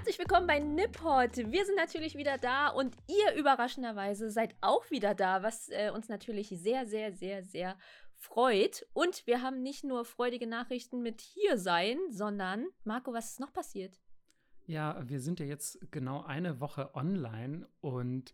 Herzlich willkommen bei Nippot. Wir sind natürlich wieder da und ihr überraschenderweise seid auch wieder da, was äh, uns natürlich sehr, sehr, sehr, sehr freut. Und wir haben nicht nur freudige Nachrichten mit hier sein, sondern Marco, was ist noch passiert? Ja, wir sind ja jetzt genau eine Woche online und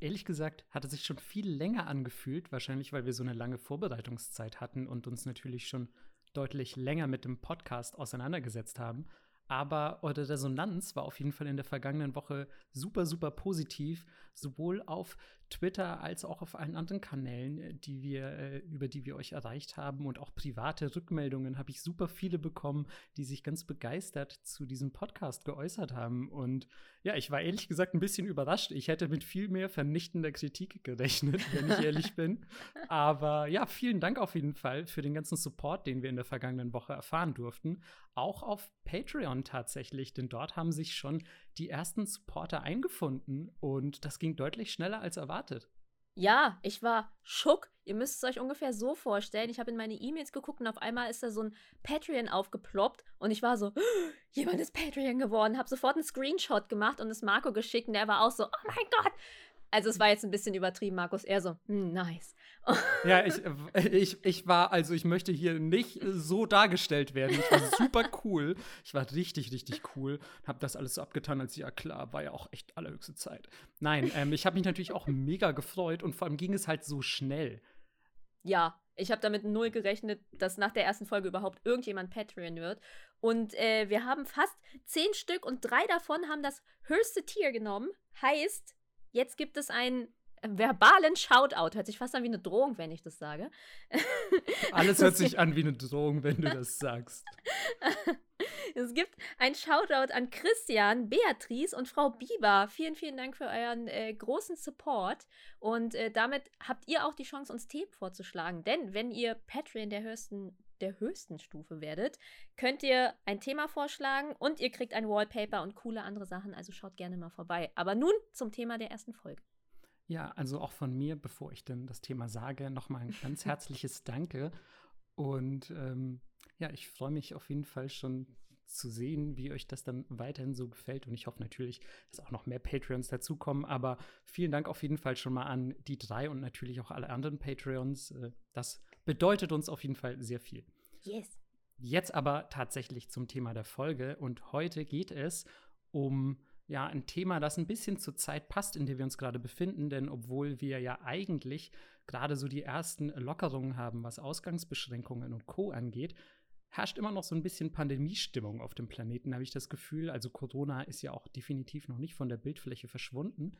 ehrlich gesagt hat es sich schon viel länger angefühlt, wahrscheinlich weil wir so eine lange Vorbereitungszeit hatten und uns natürlich schon deutlich länger mit dem Podcast auseinandergesetzt haben. Aber eure Resonanz war auf jeden Fall in der vergangenen Woche super, super positiv, sowohl auf Twitter als auch auf allen anderen Kanälen, äh, die wir, äh, über die wir euch erreicht haben. Und auch private Rückmeldungen habe ich super viele bekommen, die sich ganz begeistert zu diesem Podcast geäußert haben. Und ja, ich war ehrlich gesagt ein bisschen überrascht. Ich hätte mit viel mehr vernichtender Kritik gerechnet, wenn ich ehrlich bin. Aber ja, vielen Dank auf jeden Fall für den ganzen Support, den wir in der vergangenen Woche erfahren durften. Auch auf Patreon tatsächlich, denn dort haben sich schon die ersten Supporter eingefunden und das ging deutlich schneller als erwartet. Ja, ich war schock. Ihr müsst es euch ungefähr so vorstellen. Ich habe in meine E-Mails geguckt und auf einmal ist da so ein Patreon aufgeploppt und ich war so, jemand ist Patreon geworden, habe sofort einen Screenshot gemacht und es Marco geschickt und der war auch so, oh mein Gott, also es war jetzt ein bisschen übertrieben, Markus. Eher so, hm, nice. ja, ich, ich, ich war, also ich möchte hier nicht so dargestellt werden. Ich war super cool. Ich war richtig, richtig cool. Hab das alles so abgetan, als ja klar, war ja auch echt allerhöchste Zeit. Nein, ähm, ich habe mich natürlich auch mega gefreut und vor allem ging es halt so schnell. Ja, ich habe damit null gerechnet, dass nach der ersten Folge überhaupt irgendjemand Patreon wird. Und äh, wir haben fast zehn Stück und drei davon haben das höchste Tier genommen. Heißt, Jetzt gibt es einen verbalen Shoutout. Hört sich fast an wie eine Drohung, wenn ich das sage. Alles hört sich an wie eine Drohung, wenn du das sagst. Es gibt ein Shoutout an Christian, Beatrice und Frau Bieber. Vielen, vielen Dank für euren äh, großen Support. Und äh, damit habt ihr auch die Chance, uns Themen vorzuschlagen. Denn wenn ihr Patreon der höchsten der höchsten Stufe werdet, könnt ihr ein Thema vorschlagen und ihr kriegt ein Wallpaper und coole andere Sachen. Also schaut gerne mal vorbei. Aber nun zum Thema der ersten Folge. Ja, also auch von mir, bevor ich denn das Thema sage, nochmal ein ganz herzliches Danke. Und ähm, ja, ich freue mich auf jeden Fall schon zu sehen, wie euch das dann weiterhin so gefällt. Und ich hoffe natürlich, dass auch noch mehr Patreons dazukommen. Aber vielen Dank auf jeden Fall schon mal an die drei und natürlich auch alle anderen Patreons. Äh, das bedeutet uns auf jeden Fall sehr viel. Yes. Jetzt aber tatsächlich zum Thema der Folge. Und heute geht es um ja, ein Thema, das ein bisschen zur Zeit passt, in der wir uns gerade befinden. Denn obwohl wir ja eigentlich gerade so die ersten Lockerungen haben, was Ausgangsbeschränkungen und Co. angeht, herrscht immer noch so ein bisschen Pandemiestimmung auf dem Planeten, habe ich das Gefühl. Also Corona ist ja auch definitiv noch nicht von der Bildfläche verschwunden.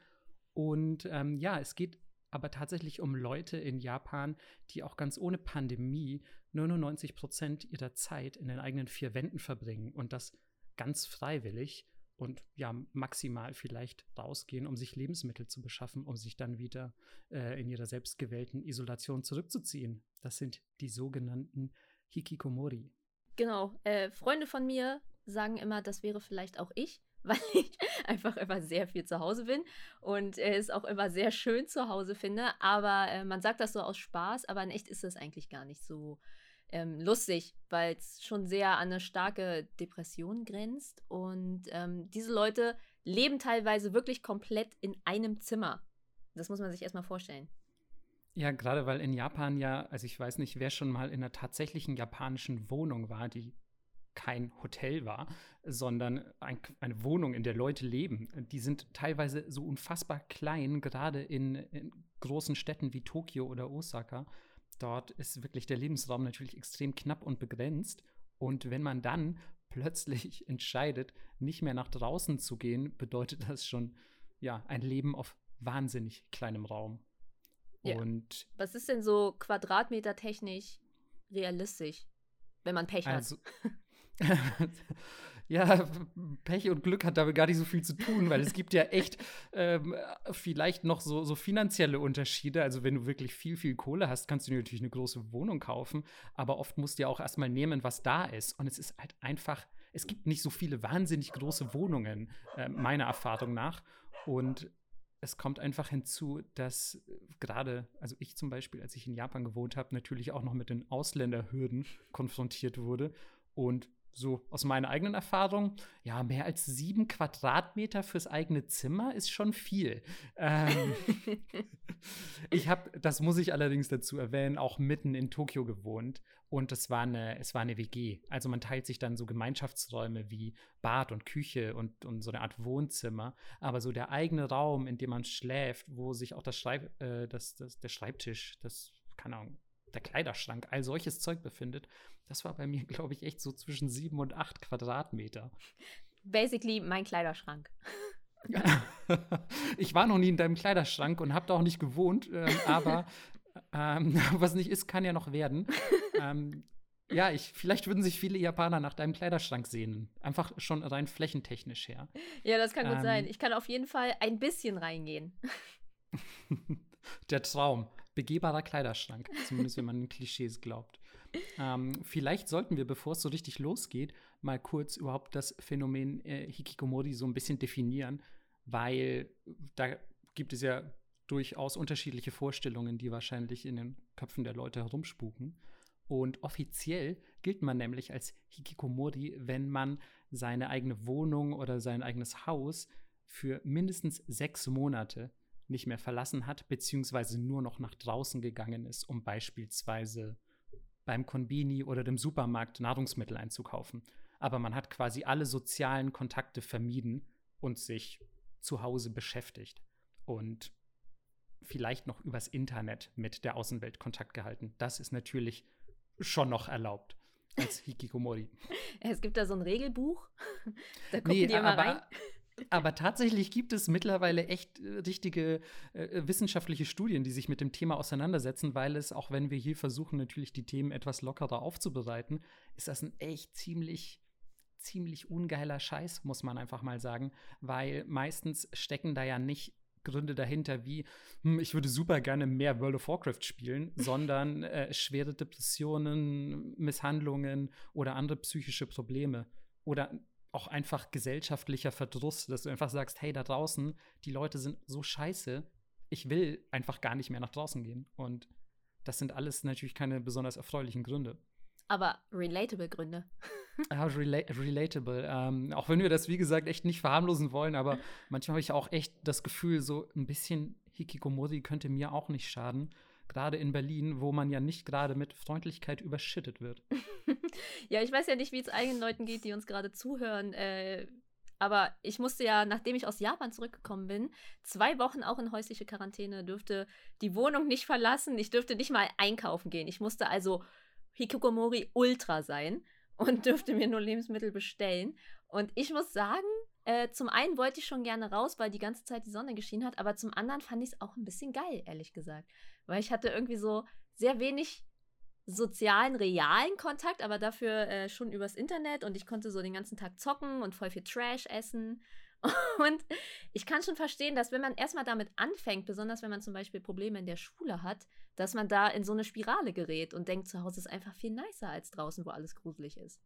Und ähm, ja, es geht aber tatsächlich um Leute in Japan, die auch ganz ohne Pandemie 99 Prozent ihrer Zeit in den eigenen vier Wänden verbringen und das ganz freiwillig und ja, maximal vielleicht rausgehen, um sich Lebensmittel zu beschaffen, um sich dann wieder äh, in ihrer selbstgewählten Isolation zurückzuziehen. Das sind die sogenannten Hikikomori. Genau. Äh, Freunde von mir sagen immer, das wäre vielleicht auch ich. weil ich einfach immer sehr viel zu Hause bin und äh, es auch immer sehr schön zu Hause finde. Aber äh, man sagt das so aus Spaß, aber in echt ist es eigentlich gar nicht so ähm, lustig, weil es schon sehr an eine starke Depression grenzt. Und ähm, diese Leute leben teilweise wirklich komplett in einem Zimmer. Das muss man sich erstmal vorstellen. Ja, gerade weil in Japan ja, also ich weiß nicht, wer schon mal in einer tatsächlichen japanischen Wohnung war, die kein Hotel war, sondern ein, eine Wohnung, in der Leute leben. Die sind teilweise so unfassbar klein, gerade in, in großen Städten wie Tokio oder Osaka. Dort ist wirklich der Lebensraum natürlich extrem knapp und begrenzt. Und wenn man dann plötzlich entscheidet, nicht mehr nach draußen zu gehen, bedeutet das schon ja ein Leben auf wahnsinnig kleinem Raum. Ja. Und was ist denn so quadratmetertechnisch realistisch, wenn man Pech also, hat? ja, Pech und Glück hat damit gar nicht so viel zu tun, weil es gibt ja echt ähm, vielleicht noch so, so finanzielle Unterschiede. Also wenn du wirklich viel, viel Kohle hast, kannst du dir natürlich eine große Wohnung kaufen, aber oft musst du ja auch erstmal nehmen, was da ist. Und es ist halt einfach, es gibt nicht so viele wahnsinnig große Wohnungen, äh, meiner Erfahrung nach. Und es kommt einfach hinzu, dass gerade, also ich zum Beispiel, als ich in Japan gewohnt habe, natürlich auch noch mit den Ausländerhürden konfrontiert wurde. Und so aus meiner eigenen Erfahrung, ja, mehr als sieben Quadratmeter fürs eigene Zimmer ist schon viel. Ähm, ich habe, das muss ich allerdings dazu erwähnen, auch mitten in Tokio gewohnt und es war eine, es war eine WG. Also man teilt sich dann so Gemeinschaftsräume wie Bad und Küche und, und so eine Art Wohnzimmer, aber so der eigene Raum, in dem man schläft, wo sich auch das Schreib, äh, das, das, der Schreibtisch, das, keine Ahnung, der Kleiderschrank, all solches Zeug befindet, das war bei mir, glaube ich, echt so zwischen sieben und acht Quadratmeter. Basically mein Kleiderschrank. ich war noch nie in deinem Kleiderschrank und habe da auch nicht gewohnt, ähm, aber ähm, was nicht ist, kann ja noch werden. ähm, ja, ich, vielleicht würden sich viele Japaner nach deinem Kleiderschrank sehnen. Einfach schon rein flächentechnisch her. Ja, das kann gut sein. Ähm. Ich kann auf jeden Fall ein bisschen reingehen. Der Traum. Begehbarer Kleiderschrank. Zumindest wenn man den Klischees glaubt. Ähm, vielleicht sollten wir, bevor es so richtig losgeht, mal kurz überhaupt das Phänomen äh, Hikikomori so ein bisschen definieren, weil da gibt es ja durchaus unterschiedliche Vorstellungen, die wahrscheinlich in den Köpfen der Leute herumspuken. Und offiziell gilt man nämlich als Hikikomori, wenn man seine eigene Wohnung oder sein eigenes Haus für mindestens sechs Monate nicht mehr verlassen hat, beziehungsweise nur noch nach draußen gegangen ist, um beispielsweise beim Konbini oder dem Supermarkt Nahrungsmittel einzukaufen. Aber man hat quasi alle sozialen Kontakte vermieden und sich zu Hause beschäftigt und vielleicht noch übers Internet mit der Außenwelt Kontakt gehalten. Das ist natürlich schon noch erlaubt als Hikikomori. Es gibt da so ein Regelbuch. Da gucken nee, die immer aber, rein. Aber tatsächlich gibt es mittlerweile echt äh, richtige äh, wissenschaftliche Studien, die sich mit dem Thema auseinandersetzen, weil es, auch wenn wir hier versuchen, natürlich die Themen etwas lockerer aufzubereiten, ist das ein echt ziemlich ziemlich ungeiler Scheiß, muss man einfach mal sagen, weil meistens stecken da ja nicht Gründe dahinter wie, hm, ich würde super gerne mehr World of Warcraft spielen, sondern äh, schwere Depressionen, Misshandlungen oder andere psychische Probleme. Oder auch einfach gesellschaftlicher Verdruss, dass du einfach sagst, hey, da draußen, die Leute sind so scheiße, ich will einfach gar nicht mehr nach draußen gehen. Und das sind alles natürlich keine besonders erfreulichen Gründe. Aber relatable Gründe. Ja, rela relatable. Ähm, auch wenn wir das, wie gesagt, echt nicht verharmlosen wollen, aber manchmal habe ich auch echt das Gefühl, so ein bisschen Hikikomori könnte mir auch nicht schaden gerade in Berlin, wo man ja nicht gerade mit Freundlichkeit überschüttet wird. ja, ich weiß ja nicht, wie es eigenen Leuten geht, die uns gerade zuhören. Äh, aber ich musste ja, nachdem ich aus Japan zurückgekommen bin, zwei Wochen auch in häusliche Quarantäne, dürfte die Wohnung nicht verlassen. Ich dürfte nicht mal einkaufen gehen. Ich musste also Hikikomori Ultra sein und dürfte mir nur Lebensmittel bestellen. Und ich muss sagen, äh, zum einen wollte ich schon gerne raus, weil die ganze Zeit die Sonne geschienen hat, aber zum anderen fand ich es auch ein bisschen geil, ehrlich gesagt. Weil ich hatte irgendwie so sehr wenig sozialen, realen Kontakt, aber dafür äh, schon übers Internet und ich konnte so den ganzen Tag zocken und voll viel Trash essen. Und ich kann schon verstehen, dass wenn man erstmal damit anfängt, besonders wenn man zum Beispiel Probleme in der Schule hat, dass man da in so eine Spirale gerät und denkt, zu Hause ist einfach viel nicer als draußen, wo alles gruselig ist.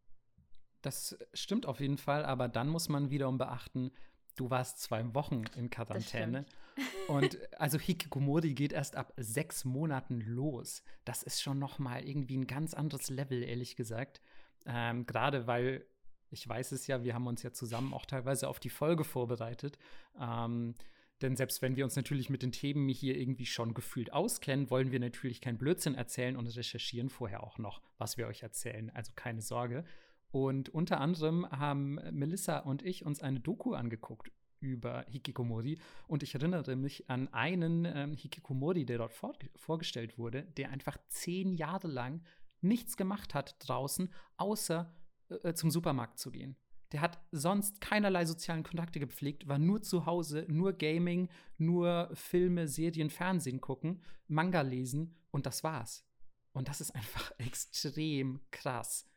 Das stimmt auf jeden Fall, aber dann muss man wiederum beachten, du warst zwei Wochen in Quarantäne. Und also Hikikomori geht erst ab sechs Monaten los. Das ist schon noch mal irgendwie ein ganz anderes Level, ehrlich gesagt. Ähm, Gerade weil ich weiß es ja, wir haben uns ja zusammen auch teilweise auf die Folge vorbereitet. Ähm, denn selbst wenn wir uns natürlich mit den Themen hier irgendwie schon gefühlt auskennen, wollen wir natürlich keinen Blödsinn erzählen und recherchieren vorher auch noch, was wir euch erzählen. Also keine Sorge. Und unter anderem haben Melissa und ich uns eine Doku angeguckt über Hikikomori. Und ich erinnere mich an einen ähm, Hikikomori, der dort vor vorgestellt wurde, der einfach zehn Jahre lang nichts gemacht hat draußen, außer äh, zum Supermarkt zu gehen. Der hat sonst keinerlei sozialen Kontakte gepflegt, war nur zu Hause, nur Gaming, nur Filme, Serien, Fernsehen gucken, Manga lesen und das war's. Und das ist einfach extrem krass.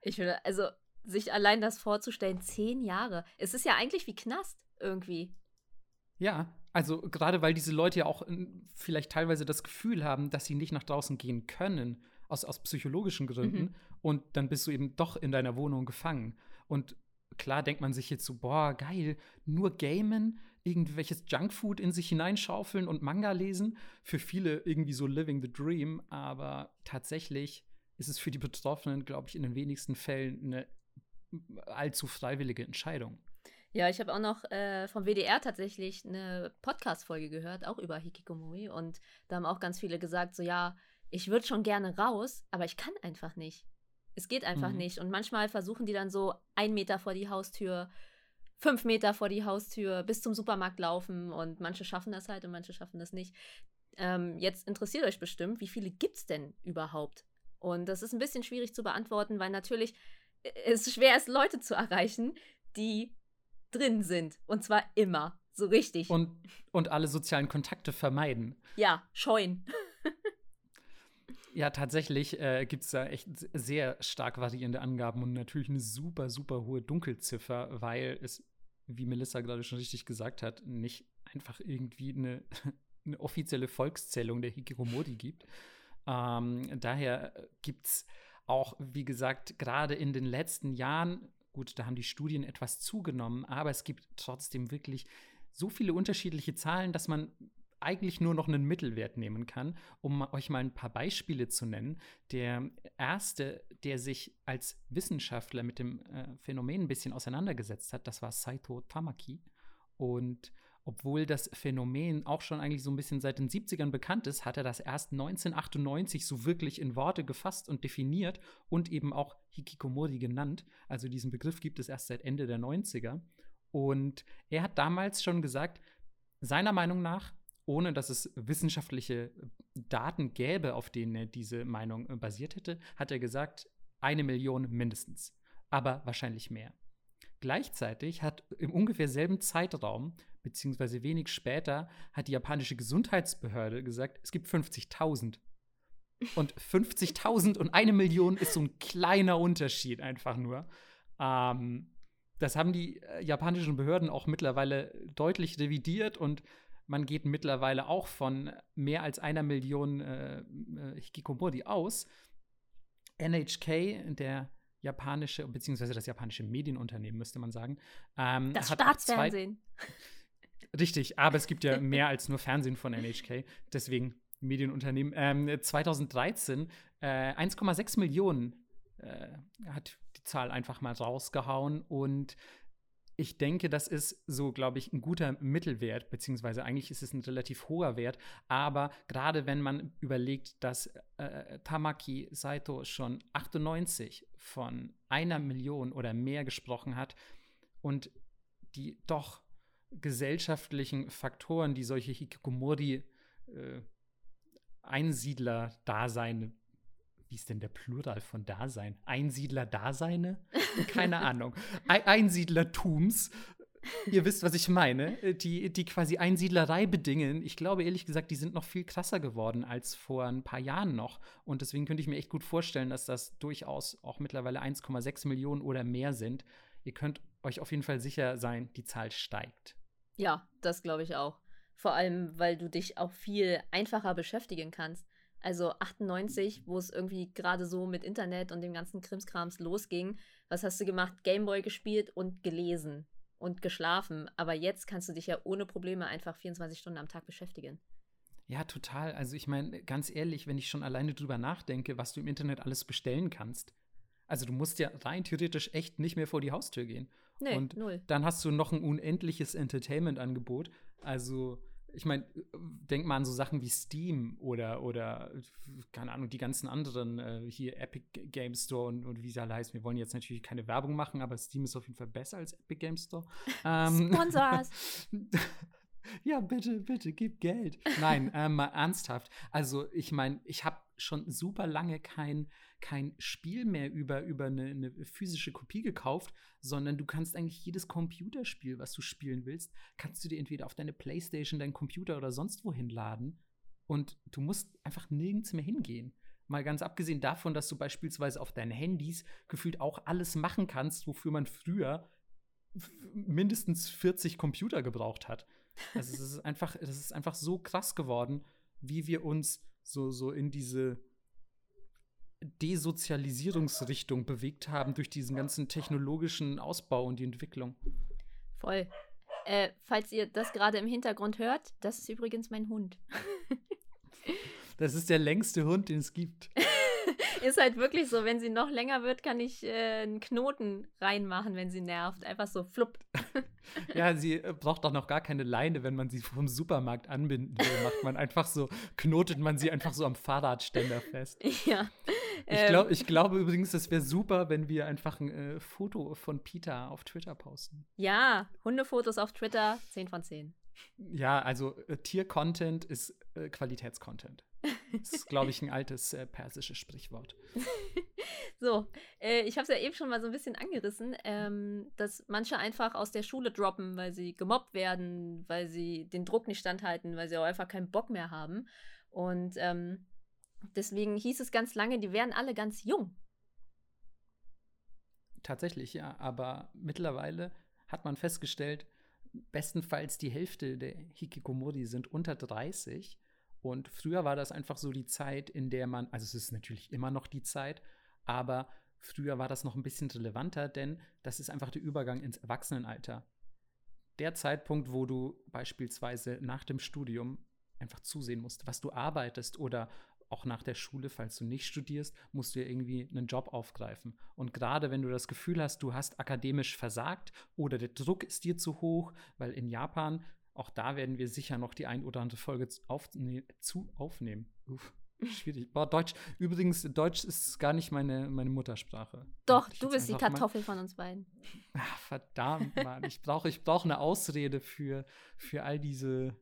Ich finde, also sich allein das vorzustellen, zehn Jahre. Es ist ja eigentlich wie Knast irgendwie. Ja, also gerade weil diese Leute ja auch äh, vielleicht teilweise das Gefühl haben, dass sie nicht nach draußen gehen können, aus, aus psychologischen Gründen. Mhm. Und dann bist du eben doch in deiner Wohnung gefangen. Und klar denkt man sich jetzt so, boah, geil, nur gamen, irgendwelches Junkfood in sich hineinschaufeln und Manga lesen. Für viele irgendwie so living the dream. Aber tatsächlich ist es für die Betroffenen, glaube ich, in den wenigsten Fällen eine allzu freiwillige Entscheidung. Ja, ich habe auch noch äh, vom WDR tatsächlich eine Podcast-Folge gehört, auch über Hikikomori. Und da haben auch ganz viele gesagt, so ja, ich würde schon gerne raus, aber ich kann einfach nicht. Es geht einfach mhm. nicht. Und manchmal versuchen die dann so ein Meter vor die Haustür, fünf Meter vor die Haustür, bis zum Supermarkt laufen. Und manche schaffen das halt und manche schaffen das nicht. Ähm, jetzt interessiert euch bestimmt, wie viele gibt es denn überhaupt? Und das ist ein bisschen schwierig zu beantworten, weil natürlich äh, es schwer ist, Leute zu erreichen, die drin sind. Und zwar immer. So richtig. Und, und alle sozialen Kontakte vermeiden. Ja, scheuen. ja, tatsächlich äh, gibt es da echt sehr stark variierende Angaben und natürlich eine super, super hohe Dunkelziffer, weil es, wie Melissa gerade schon richtig gesagt hat, nicht einfach irgendwie eine, eine offizielle Volkszählung der Hikiromori gibt. Ähm, daher gibt es auch, wie gesagt, gerade in den letzten Jahren Gut, da haben die Studien etwas zugenommen, aber es gibt trotzdem wirklich so viele unterschiedliche Zahlen, dass man eigentlich nur noch einen Mittelwert nehmen kann, um euch mal ein paar Beispiele zu nennen. Der erste, der sich als Wissenschaftler mit dem äh, Phänomen ein bisschen auseinandergesetzt hat, das war Saito Tamaki. Und obwohl das Phänomen auch schon eigentlich so ein bisschen seit den 70ern bekannt ist, hat er das erst 1998 so wirklich in Worte gefasst und definiert und eben auch Hikikomori genannt. Also diesen Begriff gibt es erst seit Ende der 90er. Und er hat damals schon gesagt, seiner Meinung nach, ohne dass es wissenschaftliche Daten gäbe, auf denen er diese Meinung basiert hätte, hat er gesagt, eine Million mindestens, aber wahrscheinlich mehr. Gleichzeitig hat im ungefähr selben Zeitraum beziehungsweise wenig später hat die japanische Gesundheitsbehörde gesagt, es gibt 50.000. Und 50.000 und eine Million ist so ein kleiner Unterschied einfach nur. Ähm, das haben die äh, japanischen Behörden auch mittlerweile deutlich revidiert und man geht mittlerweile auch von mehr als einer Million äh, äh Hikikomori aus. NHK, der japanische, beziehungsweise das japanische Medienunternehmen, müsste man sagen. Ähm, das Staatsfernsehen. Richtig, aber es gibt ja mehr als nur Fernsehen von NHK, deswegen Medienunternehmen. Ähm, 2013 äh, 1,6 Millionen äh, hat die Zahl einfach mal rausgehauen und ich denke, das ist so, glaube ich, ein guter Mittelwert, beziehungsweise eigentlich ist es ein relativ hoher Wert. Aber gerade wenn man überlegt, dass äh, Tamaki Saito schon 98 von einer Million oder mehr gesprochen hat und die doch gesellschaftlichen Faktoren, die solche Hikikomori äh, Einsiedler-Dasein, wie ist denn der Plural von Dasein? Einsiedler-Daseine? Keine Ahnung. E Einsiedlertums. Ihr wisst, was ich meine. Die, die quasi Einsiedlerei bedingen. Ich glaube, ehrlich gesagt, die sind noch viel krasser geworden als vor ein paar Jahren noch. Und deswegen könnte ich mir echt gut vorstellen, dass das durchaus auch mittlerweile 1,6 Millionen oder mehr sind. Ihr könnt euch auf jeden Fall sicher sein, die Zahl steigt. Ja, das glaube ich auch. Vor allem, weil du dich auch viel einfacher beschäftigen kannst. Also 98, wo es irgendwie gerade so mit Internet und dem ganzen Krimskrams losging, was hast du gemacht? Gameboy gespielt und gelesen und geschlafen. Aber jetzt kannst du dich ja ohne Probleme einfach 24 Stunden am Tag beschäftigen. Ja, total. Also ich meine, ganz ehrlich, wenn ich schon alleine drüber nachdenke, was du im Internet alles bestellen kannst. Also du musst ja rein theoretisch echt nicht mehr vor die Haustür gehen. Nee, und null. dann hast du noch ein unendliches Entertainment-Angebot. Also, ich meine, denk mal an so Sachen wie Steam oder, oder keine Ahnung, die ganzen anderen, äh, hier Epic Game Store und, und wie sie alle heißen. Wir wollen jetzt natürlich keine Werbung machen, aber Steam ist auf jeden Fall besser als Epic Game Store. Ähm, Sponsors! ja, bitte, bitte, gib Geld. Nein, äh, mal ernsthaft. Also, ich meine, ich habe schon super lange kein, kein Spiel mehr über, über eine, eine, physische Kopie gekauft, sondern du kannst eigentlich jedes Computerspiel, was du spielen willst, kannst du dir entweder auf deine Playstation, deinen Computer oder sonst wohin laden. Und du musst einfach nirgends mehr hingehen. Mal ganz abgesehen davon, dass du beispielsweise auf deinen Handys gefühlt auch alles machen kannst, wofür man früher mindestens 40 Computer gebraucht hat. Also es ist einfach, es ist einfach so krass geworden, wie wir uns so, so in diese Desozialisierungsrichtung bewegt haben durch diesen ganzen technologischen Ausbau und die Entwicklung. Voll. Äh, falls ihr das gerade im Hintergrund hört, das ist übrigens mein Hund. das ist der längste Hund, den es gibt. ist halt wirklich so, wenn sie noch länger wird, kann ich äh, einen Knoten reinmachen, wenn sie nervt. Einfach so flupp. ja, sie äh, braucht doch noch gar keine Leine, wenn man sie vom Supermarkt anbinden will. Macht man einfach so, knotet man sie einfach so am Fahrradständer fest. Ja. Ich, glaub, ähm. ich glaube übrigens, es wäre super, wenn wir einfach ein äh, Foto von Peter auf Twitter posten. Ja, Hundefotos auf Twitter, 10 von 10. Ja, also äh, Tier-Content ist äh, Qualitätscontent. Das ist, glaube ich, ein altes äh, persisches Sprichwort. so, äh, ich habe es ja eben schon mal so ein bisschen angerissen, ähm, dass manche einfach aus der Schule droppen, weil sie gemobbt werden, weil sie den Druck nicht standhalten, weil sie auch einfach keinen Bock mehr haben. Und ähm, deswegen hieß es ganz lange, die wären alle ganz jung. Tatsächlich, ja. Aber mittlerweile hat man festgestellt, bestenfalls die Hälfte der Hikikomori sind unter 30. Und früher war das einfach so die Zeit, in der man, also es ist natürlich immer noch die Zeit, aber früher war das noch ein bisschen relevanter, denn das ist einfach der Übergang ins Erwachsenenalter. Der Zeitpunkt, wo du beispielsweise nach dem Studium einfach zusehen musst, was du arbeitest oder auch nach der Schule, falls du nicht studierst, musst du ja irgendwie einen Job aufgreifen. Und gerade wenn du das Gefühl hast, du hast akademisch versagt oder der Druck ist dir zu hoch, weil in Japan, auch da werden wir sicher noch die ein oder andere Folge auf, nee, zu aufnehmen. Uff. Schwierig. Boah, Deutsch. Übrigens, Deutsch ist gar nicht meine, meine Muttersprache. Doch, du bist die Kartoffel von uns beiden. Ach, verdammt, Mann. Ich brauche ich brauch eine Ausrede für, für all diese,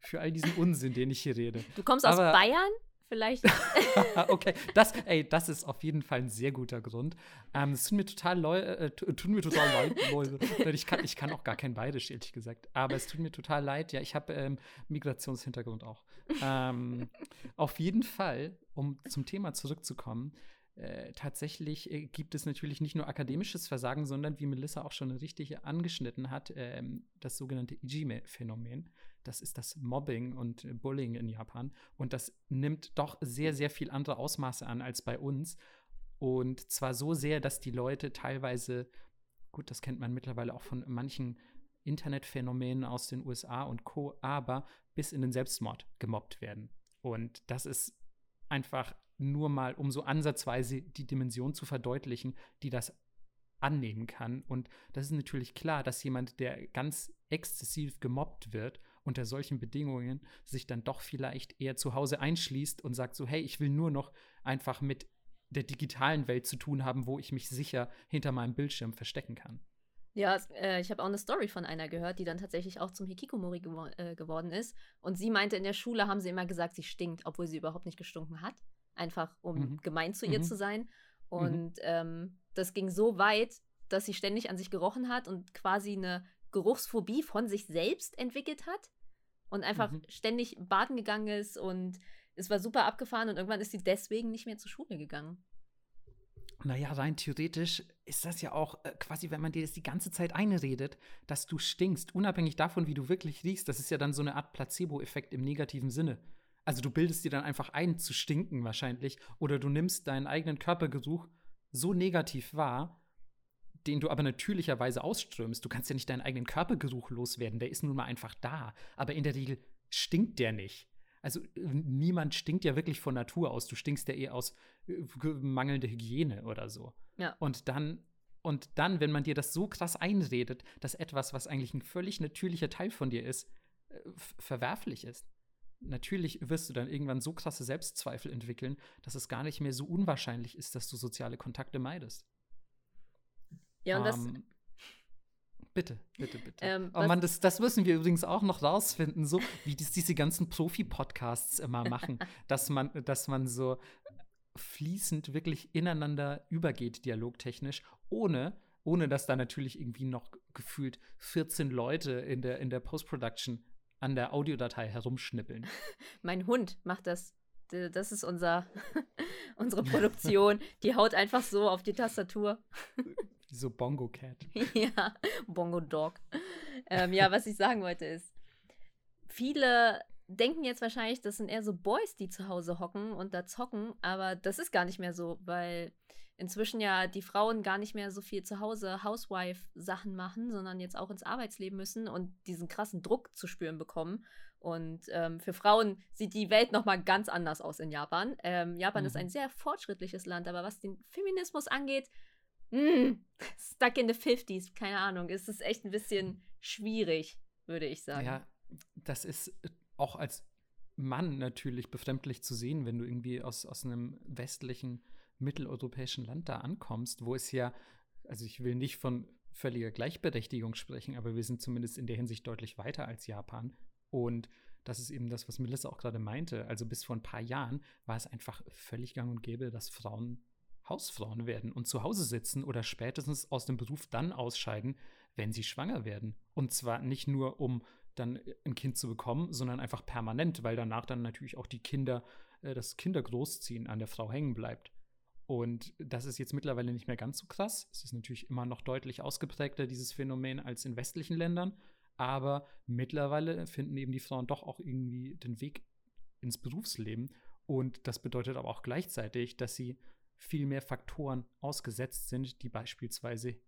für all diesen Unsinn, den ich hier rede. Du kommst Aber, aus Bayern? Vielleicht. okay, das, ey, das ist auf jeden Fall ein sehr guter Grund. Ähm, es tut mir total, äh, tut mir total leid, Leute. Ich kann, ich kann auch gar kein Bayerisch, ehrlich gesagt. Aber es tut mir total leid. Ja, ich habe ähm, Migrationshintergrund auch. ähm, auf jeden Fall, um zum Thema zurückzukommen, äh, tatsächlich äh, gibt es natürlich nicht nur akademisches Versagen, sondern wie Melissa auch schon richtig angeschnitten hat, äh, das sogenannte Ijime-Phänomen. Das ist das Mobbing und Bullying in Japan. Und das nimmt doch sehr, sehr viel andere Ausmaße an als bei uns. Und zwar so sehr, dass die Leute teilweise, gut, das kennt man mittlerweile auch von manchen Internetphänomenen aus den USA und Co., aber bis in den Selbstmord gemobbt werden. Und das ist einfach nur mal, um so ansatzweise die Dimension zu verdeutlichen, die das annehmen kann. Und das ist natürlich klar, dass jemand, der ganz exzessiv gemobbt wird, unter solchen Bedingungen sich dann doch vielleicht eher zu Hause einschließt und sagt so, hey, ich will nur noch einfach mit der digitalen Welt zu tun haben, wo ich mich sicher hinter meinem Bildschirm verstecken kann. Ja, äh, ich habe auch eine Story von einer gehört, die dann tatsächlich auch zum Hikikomori gewo äh, geworden ist. Und sie meinte, in der Schule haben sie immer gesagt, sie stinkt, obwohl sie überhaupt nicht gestunken hat einfach um mhm. gemein zu ihr mhm. zu sein. Mhm. Und mhm. ähm, das ging so weit, dass sie ständig an sich gerochen hat und quasi eine Geruchsphobie von sich selbst entwickelt hat und einfach mhm. ständig baden gegangen ist und es war super abgefahren und irgendwann ist sie deswegen nicht mehr zur Schule gegangen. Naja, rein theoretisch ist das ja auch äh, quasi, wenn man dir das die ganze Zeit einredet, dass du stinkst, unabhängig davon, wie du wirklich riechst. Das ist ja dann so eine Art Placebo-Effekt im negativen Sinne. Also du bildest dir dann einfach ein, zu stinken wahrscheinlich. Oder du nimmst deinen eigenen Körpergeruch so negativ wahr, den du aber natürlicherweise ausströmst. Du kannst ja nicht deinen eigenen Körpergeruch loswerden, der ist nun mal einfach da. Aber in der Regel stinkt der nicht. Also niemand stinkt ja wirklich von Natur aus. Du stinkst ja eher aus äh, mangelnder Hygiene oder so. Ja. Und dann und dann, wenn man dir das so krass einredet, dass etwas, was eigentlich ein völlig natürlicher Teil von dir ist, äh, verwerflich ist, natürlich wirst du dann irgendwann so krasse Selbstzweifel entwickeln, dass es gar nicht mehr so unwahrscheinlich ist, dass du soziale Kontakte meidest. Ja, und das. Ähm, bitte, bitte, bitte. Ähm, oh Mann, das, das müssen wir übrigens auch noch rausfinden, so wie das diese ganzen Profi-Podcasts immer machen, dass man, dass man so fließend wirklich ineinander übergeht, dialogtechnisch, ohne, ohne dass da natürlich irgendwie noch gefühlt 14 Leute in der, in der Post-Production an der Audiodatei herumschnippeln. mein Hund macht das. Das ist unser, unsere Produktion. Die haut einfach so auf die Tastatur. So Bongo Cat. ja, Bongo Dog. Ähm, ja, was ich sagen wollte ist, viele denken jetzt wahrscheinlich, das sind eher so Boys, die zu Hause hocken und da zocken, aber das ist gar nicht mehr so, weil inzwischen ja die Frauen gar nicht mehr so viel zu Hause Housewife-Sachen machen, sondern jetzt auch ins Arbeitsleben müssen und diesen krassen Druck zu spüren bekommen. Und ähm, für Frauen sieht die Welt nochmal ganz anders aus in Japan. Ähm, Japan mhm. ist ein sehr fortschrittliches Land, aber was den Feminismus angeht, mh, hm, stuck in the 50s, keine Ahnung, ist es echt ein bisschen schwierig, würde ich sagen. Ja, das ist äh, auch als Mann natürlich befremdlich zu sehen, wenn du irgendwie aus, aus einem westlichen, mitteleuropäischen Land da ankommst, wo es ja, also ich will nicht von völliger Gleichberechtigung sprechen, aber wir sind zumindest in der Hinsicht deutlich weiter als Japan. Und das ist eben das, was Melissa auch gerade meinte. Also bis vor ein paar Jahren war es einfach völlig gang und gäbe, dass Frauen Hausfrauen werden und zu Hause sitzen oder spätestens aus dem Beruf dann ausscheiden, wenn sie schwanger werden. Und zwar nicht nur, um dann ein Kind zu bekommen, sondern einfach permanent, weil danach dann natürlich auch die Kinder, äh, das Kindergroßziehen an der Frau hängen bleibt. Und das ist jetzt mittlerweile nicht mehr ganz so krass. Es ist natürlich immer noch deutlich ausgeprägter, dieses Phänomen, als in westlichen Ländern. Aber mittlerweile finden eben die Frauen doch auch irgendwie den Weg ins Berufsleben. Und das bedeutet aber auch gleichzeitig, dass sie viel mehr Faktoren ausgesetzt sind, die beispielsweise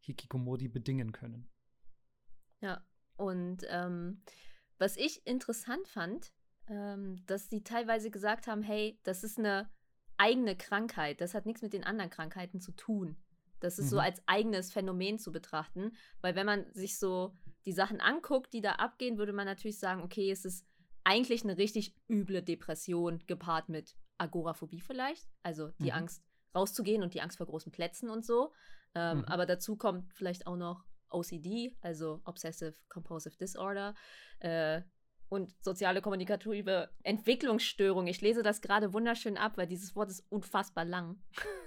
Hikikomori bedingen können. Ja, und ähm, was ich interessant fand, ähm, dass sie teilweise gesagt haben, hey, das ist eine eigene Krankheit, das hat nichts mit den anderen Krankheiten zu tun. Das ist mhm. so als eigenes Phänomen zu betrachten, weil wenn man sich so die Sachen anguckt, die da abgehen, würde man natürlich sagen, okay, es ist eigentlich eine richtig üble Depression gepaart mit Agoraphobie vielleicht, also die mhm. Angst rauszugehen und die Angst vor großen Plätzen und so. Ähm, mhm. Aber dazu kommt vielleicht auch noch OCD, also Obsessive Compulsive Disorder. Äh, und soziale kommunikative Entwicklungsstörung. Ich lese das gerade wunderschön ab, weil dieses Wort ist unfassbar lang.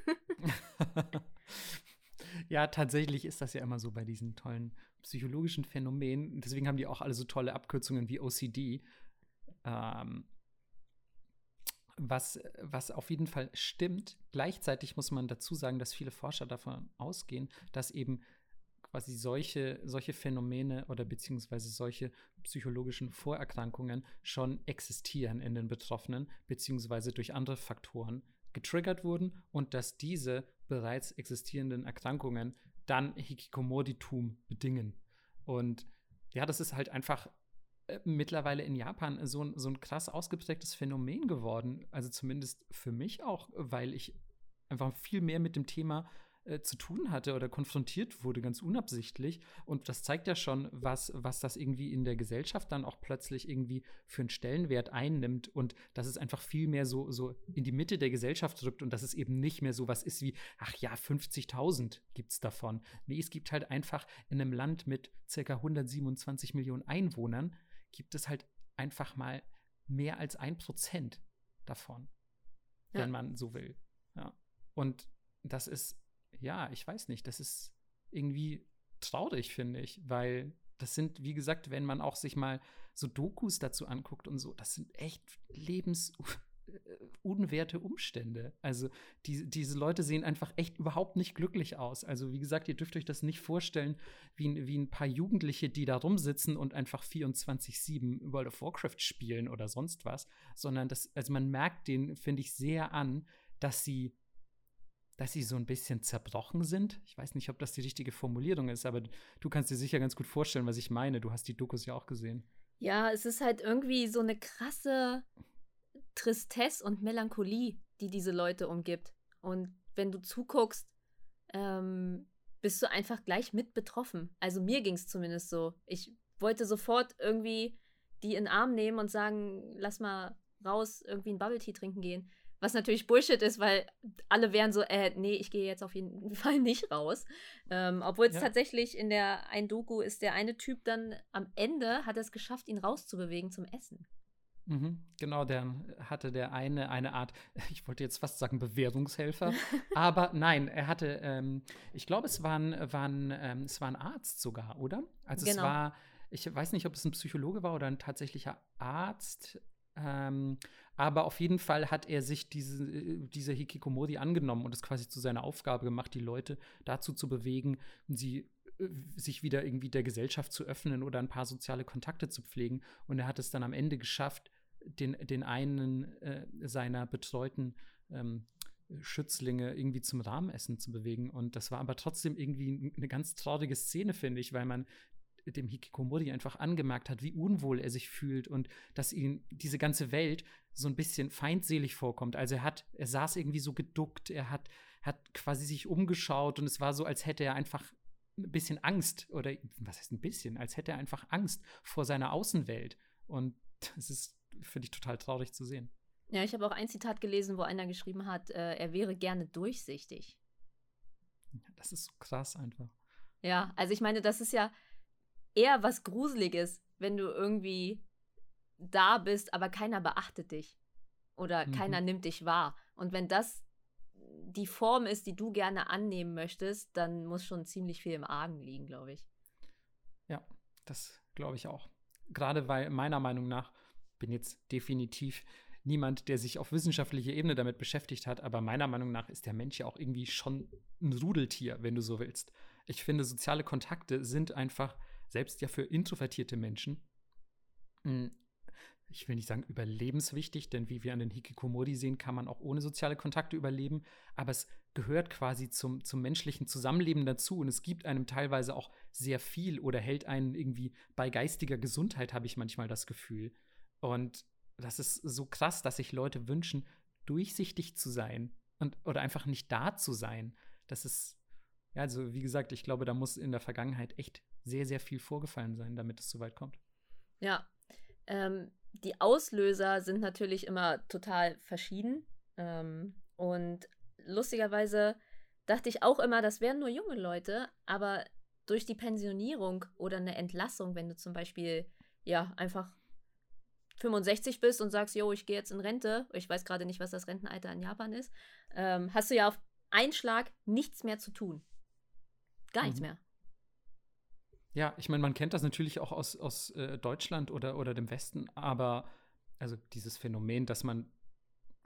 ja, tatsächlich ist das ja immer so bei diesen tollen psychologischen Phänomenen. Deswegen haben die auch alle so tolle Abkürzungen wie OCD. Ähm, was, was auf jeden Fall stimmt. Gleichzeitig muss man dazu sagen, dass viele Forscher davon ausgehen, dass eben quasi solche, solche Phänomene oder beziehungsweise solche psychologischen Vorerkrankungen schon existieren in den Betroffenen, beziehungsweise durch andere Faktoren getriggert wurden und dass diese bereits existierenden Erkrankungen dann Hikikomoritum bedingen. Und ja, das ist halt einfach mittlerweile in Japan so ein, so ein krass ausgeprägtes Phänomen geworden. Also zumindest für mich auch, weil ich einfach viel mehr mit dem Thema äh, zu tun hatte oder konfrontiert wurde, ganz unabsichtlich. Und das zeigt ja schon, was, was das irgendwie in der Gesellschaft dann auch plötzlich irgendwie für einen Stellenwert einnimmt und dass es einfach viel mehr so, so in die Mitte der Gesellschaft drückt und dass es eben nicht mehr so was ist wie, ach ja, 50.000 gibt es davon. Nee, es gibt halt einfach in einem Land mit circa 127 Millionen Einwohnern, gibt es halt einfach mal mehr als ein Prozent davon, ja. wenn man so will. Ja. Und das ist ja, ich weiß nicht, das ist irgendwie traurig, finde ich, weil das sind, wie gesagt, wenn man auch sich mal so Dokus dazu anguckt und so, das sind echt lebensunwerte Umstände. Also die, diese Leute sehen einfach echt überhaupt nicht glücklich aus. Also wie gesagt, ihr dürft euch das nicht vorstellen wie, wie ein paar Jugendliche, die da rumsitzen und einfach 24-7 World of Warcraft spielen oder sonst was, sondern das, also man merkt den, finde ich, sehr an, dass sie dass sie so ein bisschen zerbrochen sind. Ich weiß nicht, ob das die richtige Formulierung ist, aber du kannst dir sicher ganz gut vorstellen, was ich meine. Du hast die Dokus ja auch gesehen. Ja, es ist halt irgendwie so eine krasse Tristesse und Melancholie, die diese Leute umgibt. Und wenn du zuguckst, ähm, bist du einfach gleich mit betroffen. Also mir ging es zumindest so. Ich wollte sofort irgendwie die in den Arm nehmen und sagen, lass mal raus, irgendwie einen Bubble Tea trinken gehen. Was natürlich Bullshit ist, weil alle wären so, äh, nee, ich gehe jetzt auf jeden Fall nicht raus. Ähm, Obwohl es ja. tatsächlich in der ein Doku ist der eine Typ dann am Ende hat es geschafft, ihn rauszubewegen zum Essen. Mhm, genau, der hatte der eine eine Art, ich wollte jetzt fast sagen Bewährungshelfer, aber nein, er hatte, ähm, ich glaube, es war ein, war ein, ähm, es war ein Arzt sogar, oder? Also genau. es war, ich weiß nicht, ob es ein Psychologe war oder ein tatsächlicher Arzt. Ähm, aber auf jeden Fall hat er sich diese, diese Hikikomori angenommen und es quasi zu seiner Aufgabe gemacht, die Leute dazu zu bewegen, sie äh, sich wieder irgendwie der Gesellschaft zu öffnen oder ein paar soziale Kontakte zu pflegen. Und er hat es dann am Ende geschafft, den, den einen äh, seiner betreuten ähm, Schützlinge irgendwie zum Rahmenessen zu bewegen. Und das war aber trotzdem irgendwie eine ganz traurige Szene, finde ich, weil man dem Hikikomori einfach angemerkt hat, wie unwohl er sich fühlt und dass ihm diese ganze Welt so ein bisschen feindselig vorkommt. Also er hat, er saß irgendwie so geduckt, er hat, hat quasi sich umgeschaut und es war so, als hätte er einfach ein bisschen Angst oder was heißt ein bisschen, als hätte er einfach Angst vor seiner Außenwelt. Und das ist, finde ich, total traurig zu sehen. Ja, ich habe auch ein Zitat gelesen, wo einer geschrieben hat, äh, er wäre gerne durchsichtig. Das ist so krass einfach. Ja, also ich meine, das ist ja eher was Gruseliges, wenn du irgendwie da bist, aber keiner beachtet dich. Oder mhm. keiner nimmt dich wahr. Und wenn das die Form ist, die du gerne annehmen möchtest, dann muss schon ziemlich viel im Argen liegen, glaube ich. Ja, das glaube ich auch. Gerade weil meiner Meinung nach bin jetzt definitiv niemand, der sich auf wissenschaftlicher Ebene damit beschäftigt hat, aber meiner Meinung nach ist der Mensch ja auch irgendwie schon ein Rudeltier, wenn du so willst. Ich finde, soziale Kontakte sind einfach, selbst ja für introvertierte Menschen, hm, ich will nicht sagen überlebenswichtig, denn wie wir an den Hikikomori sehen, kann man auch ohne soziale Kontakte überleben, aber es gehört quasi zum, zum menschlichen Zusammenleben dazu und es gibt einem teilweise auch sehr viel oder hält einen irgendwie bei geistiger Gesundheit, habe ich manchmal das Gefühl. Und das ist so krass, dass sich Leute wünschen, durchsichtig zu sein und oder einfach nicht da zu sein. Das ist, ja, also wie gesagt, ich glaube, da muss in der Vergangenheit echt sehr, sehr viel vorgefallen sein, damit es so weit kommt. Ja, ähm, die Auslöser sind natürlich immer total verschieden. Ähm, und lustigerweise dachte ich auch immer, das wären nur junge Leute, aber durch die Pensionierung oder eine Entlassung, wenn du zum Beispiel ja einfach 65 bist und sagst, yo, ich gehe jetzt in Rente, ich weiß gerade nicht, was das Rentenalter in Japan ist, ähm, hast du ja auf einen Schlag nichts mehr zu tun. Gar nichts mhm. mehr. Ja, ich meine, man kennt das natürlich auch aus, aus äh, Deutschland oder, oder dem Westen, aber also dieses Phänomen, dass man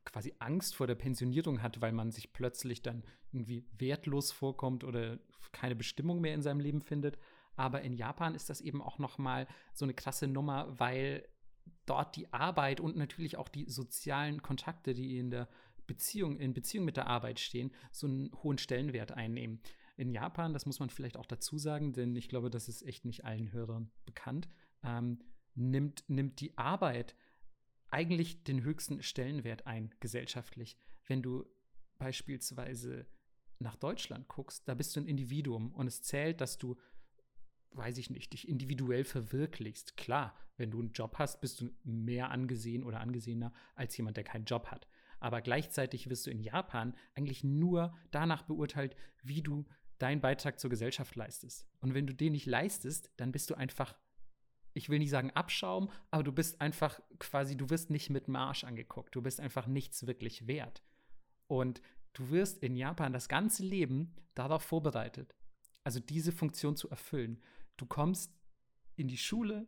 quasi Angst vor der Pensionierung hat, weil man sich plötzlich dann irgendwie wertlos vorkommt oder keine Bestimmung mehr in seinem Leben findet. Aber in Japan ist das eben auch noch mal so eine krasse Nummer, weil dort die Arbeit und natürlich auch die sozialen Kontakte, die in der Beziehung, in Beziehung mit der Arbeit stehen, so einen hohen Stellenwert einnehmen in Japan, das muss man vielleicht auch dazu sagen, denn ich glaube, das ist echt nicht allen Hörern bekannt, ähm, nimmt, nimmt die Arbeit eigentlich den höchsten Stellenwert ein, gesellschaftlich. Wenn du beispielsweise nach Deutschland guckst, da bist du ein Individuum und es zählt, dass du, weiß ich nicht, dich individuell verwirklichst. Klar, wenn du einen Job hast, bist du mehr angesehen oder angesehener als jemand, der keinen Job hat. Aber gleichzeitig wirst du in Japan eigentlich nur danach beurteilt, wie du deinen Beitrag zur Gesellschaft leistest. Und wenn du den nicht leistest, dann bist du einfach, ich will nicht sagen Abschaum, aber du bist einfach quasi, du wirst nicht mit Marsch angeguckt. Du bist einfach nichts wirklich wert. Und du wirst in Japan das ganze Leben darauf vorbereitet, also diese Funktion zu erfüllen. Du kommst in die Schule,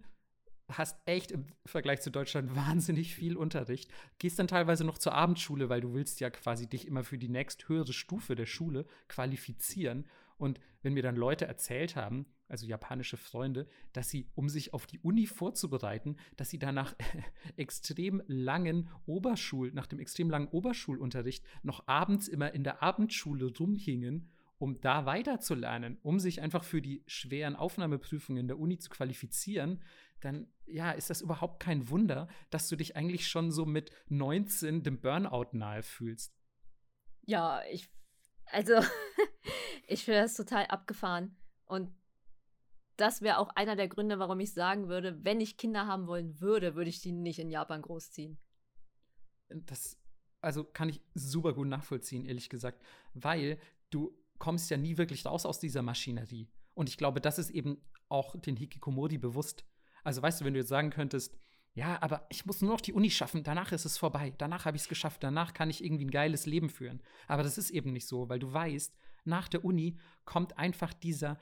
hast echt im Vergleich zu Deutschland wahnsinnig viel Unterricht. Gehst dann teilweise noch zur Abendschule, weil du willst ja quasi dich immer für die nächsthöhere Stufe der Schule qualifizieren. Und wenn mir dann Leute erzählt haben, also japanische Freunde, dass sie, um sich auf die Uni vorzubereiten, dass sie danach extrem langen Oberschul, nach dem extrem langen Oberschulunterricht noch abends immer in der Abendschule rumhingen, um da weiterzulernen, um sich einfach für die schweren Aufnahmeprüfungen in der Uni zu qualifizieren, dann ja, ist das überhaupt kein Wunder, dass du dich eigentlich schon so mit 19 dem Burnout nahe fühlst. Ja, ich also ich finde das total abgefahren. Und das wäre auch einer der Gründe, warum ich sagen würde, wenn ich Kinder haben wollen würde, würde ich die nicht in Japan großziehen. Das, also kann ich super gut nachvollziehen, ehrlich gesagt, weil du kommst ja nie wirklich raus aus dieser Maschinerie. Und ich glaube, das ist eben auch den Hikikomori bewusst. Also weißt du, wenn du jetzt sagen könntest, ja, aber ich muss nur noch die Uni schaffen, danach ist es vorbei, danach habe ich es geschafft, danach kann ich irgendwie ein geiles Leben führen. Aber das ist eben nicht so, weil du weißt, nach der Uni kommt einfach dieser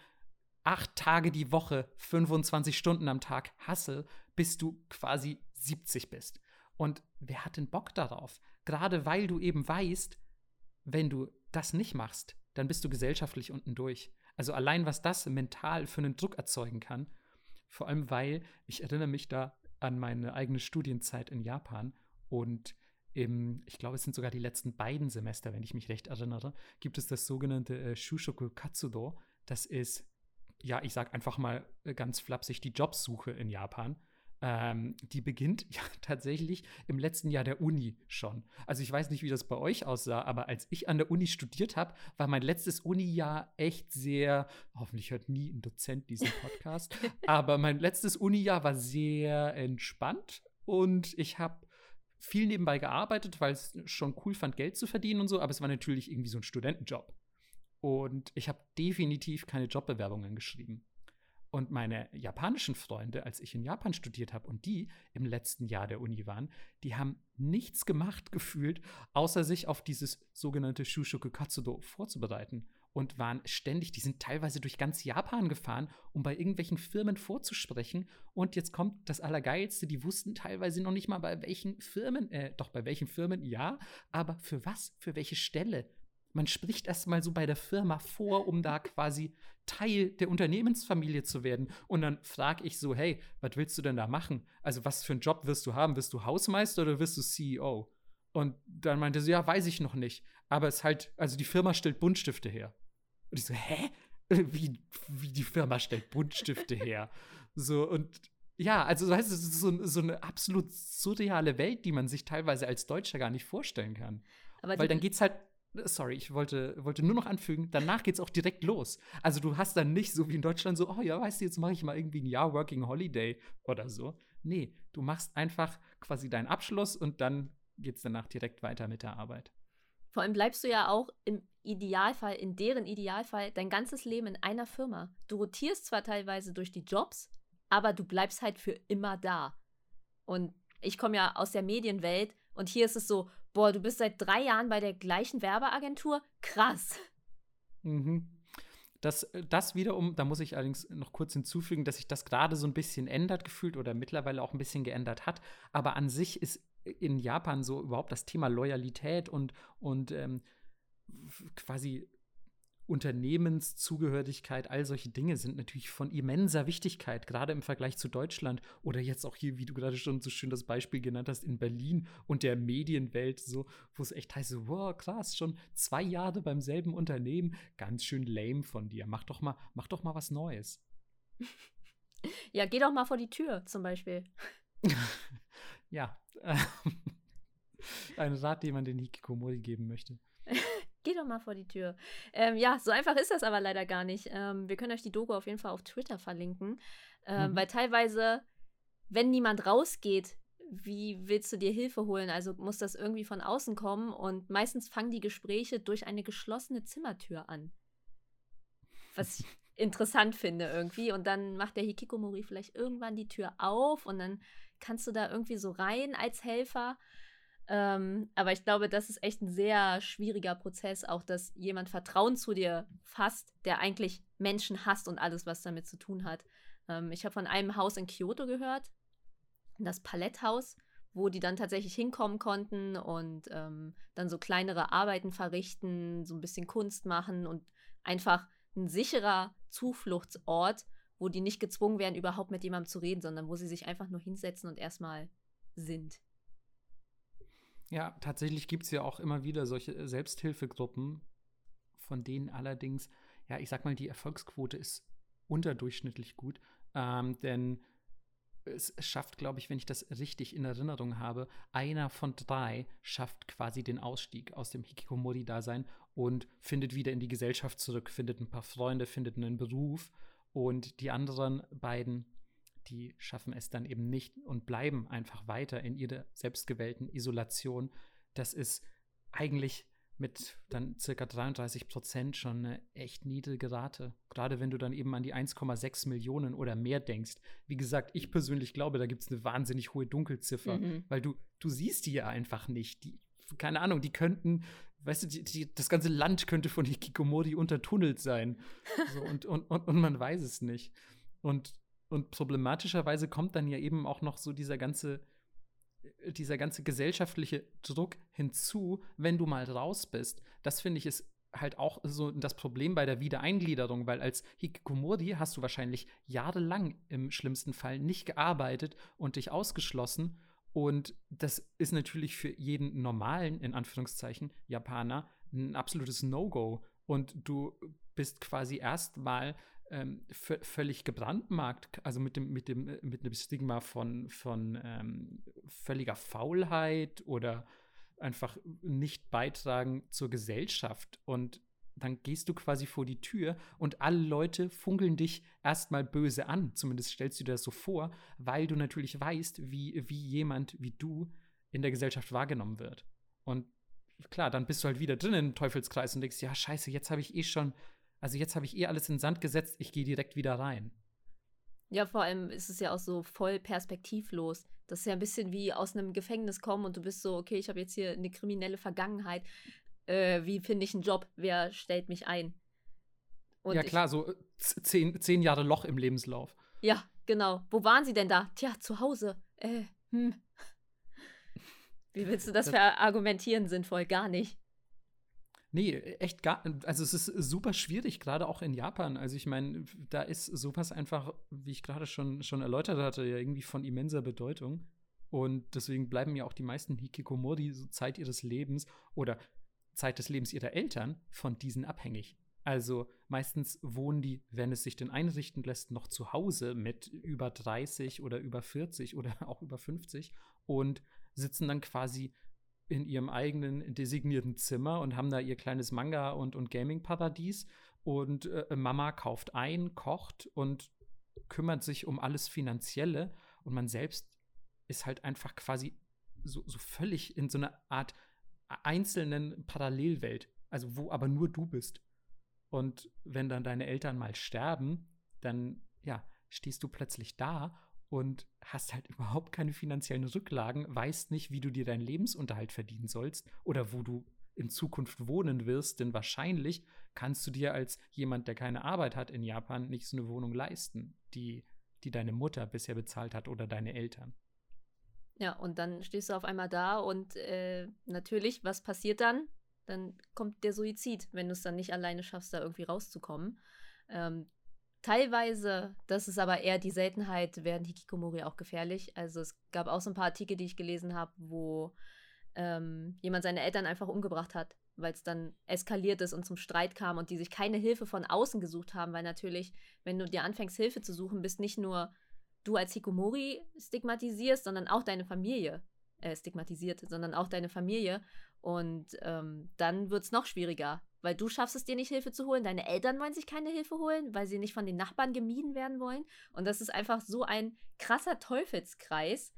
acht Tage die Woche, 25 Stunden am Tag Hassel, bis du quasi 70 bist. Und wer hat denn Bock darauf? Gerade weil du eben weißt, wenn du das nicht machst, dann bist du gesellschaftlich unten durch. Also allein, was das mental für einen Druck erzeugen kann. Vor allem, weil ich erinnere mich da an meine eigene Studienzeit in Japan und im, ich glaube, es sind sogar die letzten beiden Semester, wenn ich mich recht erinnere, gibt es das sogenannte äh, Shushoku Katsudo. Das ist, ja, ich sag einfach mal äh, ganz flapsig, die Jobsuche in Japan. Ähm, die beginnt ja tatsächlich im letzten Jahr der Uni schon. Also ich weiß nicht, wie das bei euch aussah, aber als ich an der Uni studiert habe, war mein letztes Uni-Jahr echt sehr, hoffentlich hört nie ein Dozent diesen Podcast, aber mein letztes Uni-Jahr war sehr entspannt und ich habe viel nebenbei gearbeitet, weil es schon cool fand, Geld zu verdienen und so, aber es war natürlich irgendwie so ein Studentenjob. Und ich habe definitiv keine Jobbewerbungen geschrieben. Und meine japanischen Freunde, als ich in Japan studiert habe und die im letzten Jahr der Uni waren, die haben nichts gemacht gefühlt, außer sich auf dieses sogenannte Shushoku Katsudo vorzubereiten und waren ständig, die sind teilweise durch ganz Japan gefahren, um bei irgendwelchen Firmen vorzusprechen. Und jetzt kommt das Allergeilste, die wussten teilweise noch nicht mal bei welchen Firmen, äh, doch bei welchen Firmen ja, aber für was, für welche Stelle. Man spricht erstmal so bei der Firma vor, um da quasi Teil der Unternehmensfamilie zu werden. Und dann frage ich so, hey, was willst du denn da machen? Also was für einen Job wirst du haben? Wirst du Hausmeister oder wirst du CEO? Und dann meinte sie, ja, weiß ich noch nicht. Aber es ist halt, also die Firma stellt Buntstifte her. Und ich so, hä? Wie, wie die Firma stellt Buntstifte her? So, und ja, also das heißt, es ist so, so, eine absolut surreale Welt, die man sich teilweise als Deutscher gar nicht vorstellen kann. Aber Weil dann geht's halt Sorry, ich wollte, wollte nur noch anfügen, danach geht es auch direkt los. Also du hast dann nicht so wie in Deutschland so, oh ja, weißt du, jetzt mache ich mal irgendwie ein Jahr Working Holiday oder so. Nee, du machst einfach quasi deinen Abschluss und dann geht es danach direkt weiter mit der Arbeit. Vor allem bleibst du ja auch im Idealfall, in deren Idealfall, dein ganzes Leben in einer Firma. Du rotierst zwar teilweise durch die Jobs, aber du bleibst halt für immer da. Und ich komme ja aus der Medienwelt und hier ist es so, boah, du bist seit drei Jahren bei der gleichen Werbeagentur? Krass. Mhm. Das, das wiederum, da muss ich allerdings noch kurz hinzufügen, dass sich das gerade so ein bisschen ändert gefühlt oder mittlerweile auch ein bisschen geändert hat. Aber an sich ist in Japan so überhaupt das Thema Loyalität und, und ähm, quasi Unternehmenszugehörigkeit, all solche Dinge sind natürlich von immenser Wichtigkeit, gerade im Vergleich zu Deutschland oder jetzt auch hier, wie du gerade schon so schön das Beispiel genannt hast, in Berlin und der Medienwelt, so, wo es echt heißt, wow, krass, schon zwei Jahre beim selben Unternehmen, ganz schön lame von dir. Mach doch mal, mach doch mal was Neues. Ja, geh doch mal vor die Tür, zum Beispiel. ja. Ein Rat, den man den Hikikomori geben möchte. Geh doch mal vor die Tür. Ähm, ja, so einfach ist das aber leider gar nicht. Ähm, wir können euch die Doku auf jeden Fall auf Twitter verlinken, ähm, mhm. weil teilweise, wenn niemand rausgeht, wie willst du dir Hilfe holen? Also muss das irgendwie von außen kommen und meistens fangen die Gespräche durch eine geschlossene Zimmertür an. Was ich interessant finde irgendwie. Und dann macht der Hikikomori vielleicht irgendwann die Tür auf und dann kannst du da irgendwie so rein als Helfer. Ähm, aber ich glaube, das ist echt ein sehr schwieriger Prozess, auch dass jemand Vertrauen zu dir fasst, der eigentlich Menschen hasst und alles, was damit zu tun hat. Ähm, ich habe von einem Haus in Kyoto gehört, das Paletthaus, wo die dann tatsächlich hinkommen konnten und ähm, dann so kleinere Arbeiten verrichten, so ein bisschen Kunst machen und einfach ein sicherer Zufluchtsort, wo die nicht gezwungen werden, überhaupt mit jemandem zu reden, sondern wo sie sich einfach nur hinsetzen und erstmal sind. Ja, tatsächlich gibt es ja auch immer wieder solche äh, Selbsthilfegruppen, von denen allerdings, ja, ich sag mal, die Erfolgsquote ist unterdurchschnittlich gut. Ähm, denn es schafft, glaube ich, wenn ich das richtig in Erinnerung habe, einer von drei schafft quasi den Ausstieg aus dem Hikikomori-Dasein und findet wieder in die Gesellschaft zurück, findet ein paar Freunde, findet einen Beruf. Und die anderen beiden die schaffen es dann eben nicht und bleiben einfach weiter in ihrer selbstgewählten Isolation. Das ist eigentlich mit dann circa 33 Prozent schon eine echt niedrige Rate. Gerade wenn du dann eben an die 1,6 Millionen oder mehr denkst. Wie gesagt, ich persönlich glaube, da gibt es eine wahnsinnig hohe Dunkelziffer, mhm. weil du, du siehst die ja einfach nicht. Die, keine Ahnung, die könnten, weißt du, die, die, das ganze Land könnte von Hikikomori untertunnelt sein. So, und, und, und, und man weiß es nicht. Und und problematischerweise kommt dann ja eben auch noch so dieser ganze, äh, dieser ganze gesellschaftliche Druck hinzu, wenn du mal raus bist. Das finde ich ist halt auch so das Problem bei der Wiedereingliederung, weil als Hikikomori hast du wahrscheinlich jahrelang im schlimmsten Fall nicht gearbeitet und dich ausgeschlossen Und das ist natürlich für jeden normalen, in Anführungszeichen, Japaner ein absolutes No-Go. Und du bist quasi erstmal ähm, völlig gebrandmarkt, also mit dem, mit dem, mit dem Stigma von, von ähm, völliger Faulheit oder einfach nicht beitragen zur Gesellschaft. Und dann gehst du quasi vor die Tür und alle Leute funkeln dich erstmal böse an. Zumindest stellst du dir das so vor, weil du natürlich weißt, wie, wie jemand wie du in der Gesellschaft wahrgenommen wird. Und klar, dann bist du halt wieder drin im Teufelskreis und denkst, ja, scheiße, jetzt habe ich eh schon, also jetzt habe ich eh alles in den Sand gesetzt, ich gehe direkt wieder rein. Ja, vor allem ist es ja auch so voll perspektivlos. Das ist ja ein bisschen wie aus einem Gefängnis kommen und du bist so, okay, ich habe jetzt hier eine kriminelle Vergangenheit äh, wie finde ich einen Job, wer stellt mich ein. Und ja, klar, so äh, zehn, zehn Jahre Loch im Lebenslauf. Ja, genau. Wo waren sie denn da? Tja, zu Hause. Äh, hm. Wie willst du das, das verargumentieren sinnvoll? Gar nicht. Nee, echt gar Also es ist super schwierig, gerade auch in Japan. Also ich meine, da ist sowas einfach, wie ich gerade schon, schon erläutert hatte, ja irgendwie von immenser Bedeutung. Und deswegen bleiben ja auch die meisten Hikikomori so Zeit ihres Lebens oder Zeit des Lebens ihrer Eltern von diesen abhängig. Also meistens wohnen die, wenn es sich denn einrichten lässt, noch zu Hause mit über 30 oder über 40 oder auch über 50 und sitzen dann quasi in ihrem eigenen designierten Zimmer und haben da ihr kleines Manga- und, und Gaming-Paradies. Und äh, Mama kauft ein, kocht und kümmert sich um alles Finanzielle. Und man selbst ist halt einfach quasi so, so völlig in so einer Art einzelnen Parallelwelt, also wo aber nur du bist. Und wenn dann deine Eltern mal sterben, dann ja, stehst du plötzlich da und hast halt überhaupt keine finanziellen Rücklagen, weißt nicht, wie du dir deinen Lebensunterhalt verdienen sollst oder wo du in Zukunft wohnen wirst, denn wahrscheinlich kannst du dir als jemand, der keine Arbeit hat in Japan, nicht so eine Wohnung leisten, die, die deine Mutter bisher bezahlt hat oder deine Eltern. Ja, und dann stehst du auf einmal da und äh, natürlich, was passiert dann? Dann kommt der Suizid, wenn du es dann nicht alleine schaffst, da irgendwie rauszukommen. Ähm, teilweise, das ist aber eher die Seltenheit, werden Hikikomori auch gefährlich. Also es gab auch so ein paar Artikel, die ich gelesen habe, wo ähm, jemand seine Eltern einfach umgebracht hat, weil es dann eskaliert ist und zum Streit kam und die sich keine Hilfe von außen gesucht haben, weil natürlich, wenn du dir anfängst, Hilfe zu suchen, bist nicht nur du als Hikomori stigmatisierst, sondern auch deine Familie äh, stigmatisiert, sondern auch deine Familie. Und ähm, dann wird es noch schwieriger, weil du schaffst es dir nicht, Hilfe zu holen. Deine Eltern wollen sich keine Hilfe holen, weil sie nicht von den Nachbarn gemieden werden wollen. Und das ist einfach so ein krasser Teufelskreis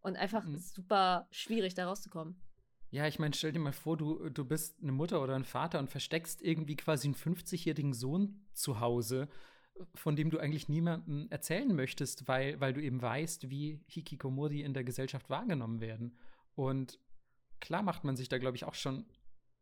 und einfach mhm. super schwierig, da rauszukommen. Ja, ich meine, stell dir mal vor, du, du bist eine Mutter oder ein Vater und versteckst irgendwie quasi einen 50-jährigen Sohn zu Hause von dem du eigentlich niemandem erzählen möchtest, weil, weil du eben weißt, wie Hikikomori in der Gesellschaft wahrgenommen werden. Und klar macht man sich da, glaube ich, auch schon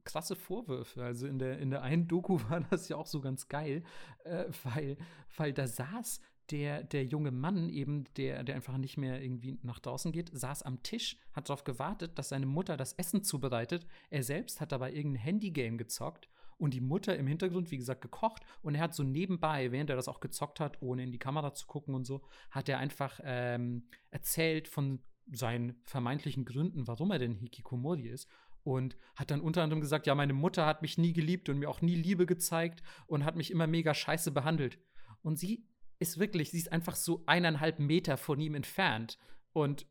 krasse Vorwürfe. Also in der, in der einen Doku war das ja auch so ganz geil, äh, weil, weil da saß der, der junge Mann eben, der, der einfach nicht mehr irgendwie nach draußen geht, saß am Tisch, hat darauf gewartet, dass seine Mutter das Essen zubereitet. Er selbst hat dabei irgendein Handygame gezockt und die Mutter im Hintergrund, wie gesagt, gekocht und er hat so nebenbei, während er das auch gezockt hat, ohne in die Kamera zu gucken und so, hat er einfach ähm, erzählt von seinen vermeintlichen Gründen, warum er denn Hikikomori ist und hat dann unter anderem gesagt, ja, meine Mutter hat mich nie geliebt und mir auch nie Liebe gezeigt und hat mich immer mega scheiße behandelt. Und sie ist wirklich, sie ist einfach so eineinhalb Meter von ihm entfernt und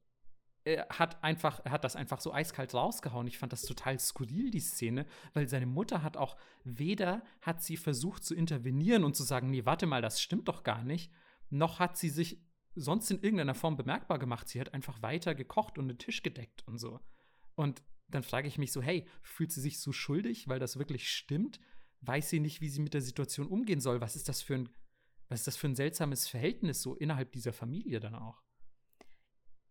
er hat einfach, er hat das einfach so eiskalt rausgehauen. Ich fand das total skurril, die Szene, weil seine Mutter hat auch weder hat sie versucht zu intervenieren und zu sagen, nee, warte mal, das stimmt doch gar nicht, noch hat sie sich sonst in irgendeiner Form bemerkbar gemacht. Sie hat einfach weiter gekocht und den Tisch gedeckt und so. Und dann frage ich mich so, hey, fühlt sie sich so schuldig, weil das wirklich stimmt? Weiß sie nicht, wie sie mit der Situation umgehen soll? Was ist das für ein, was ist das für ein seltsames Verhältnis so innerhalb dieser Familie dann auch?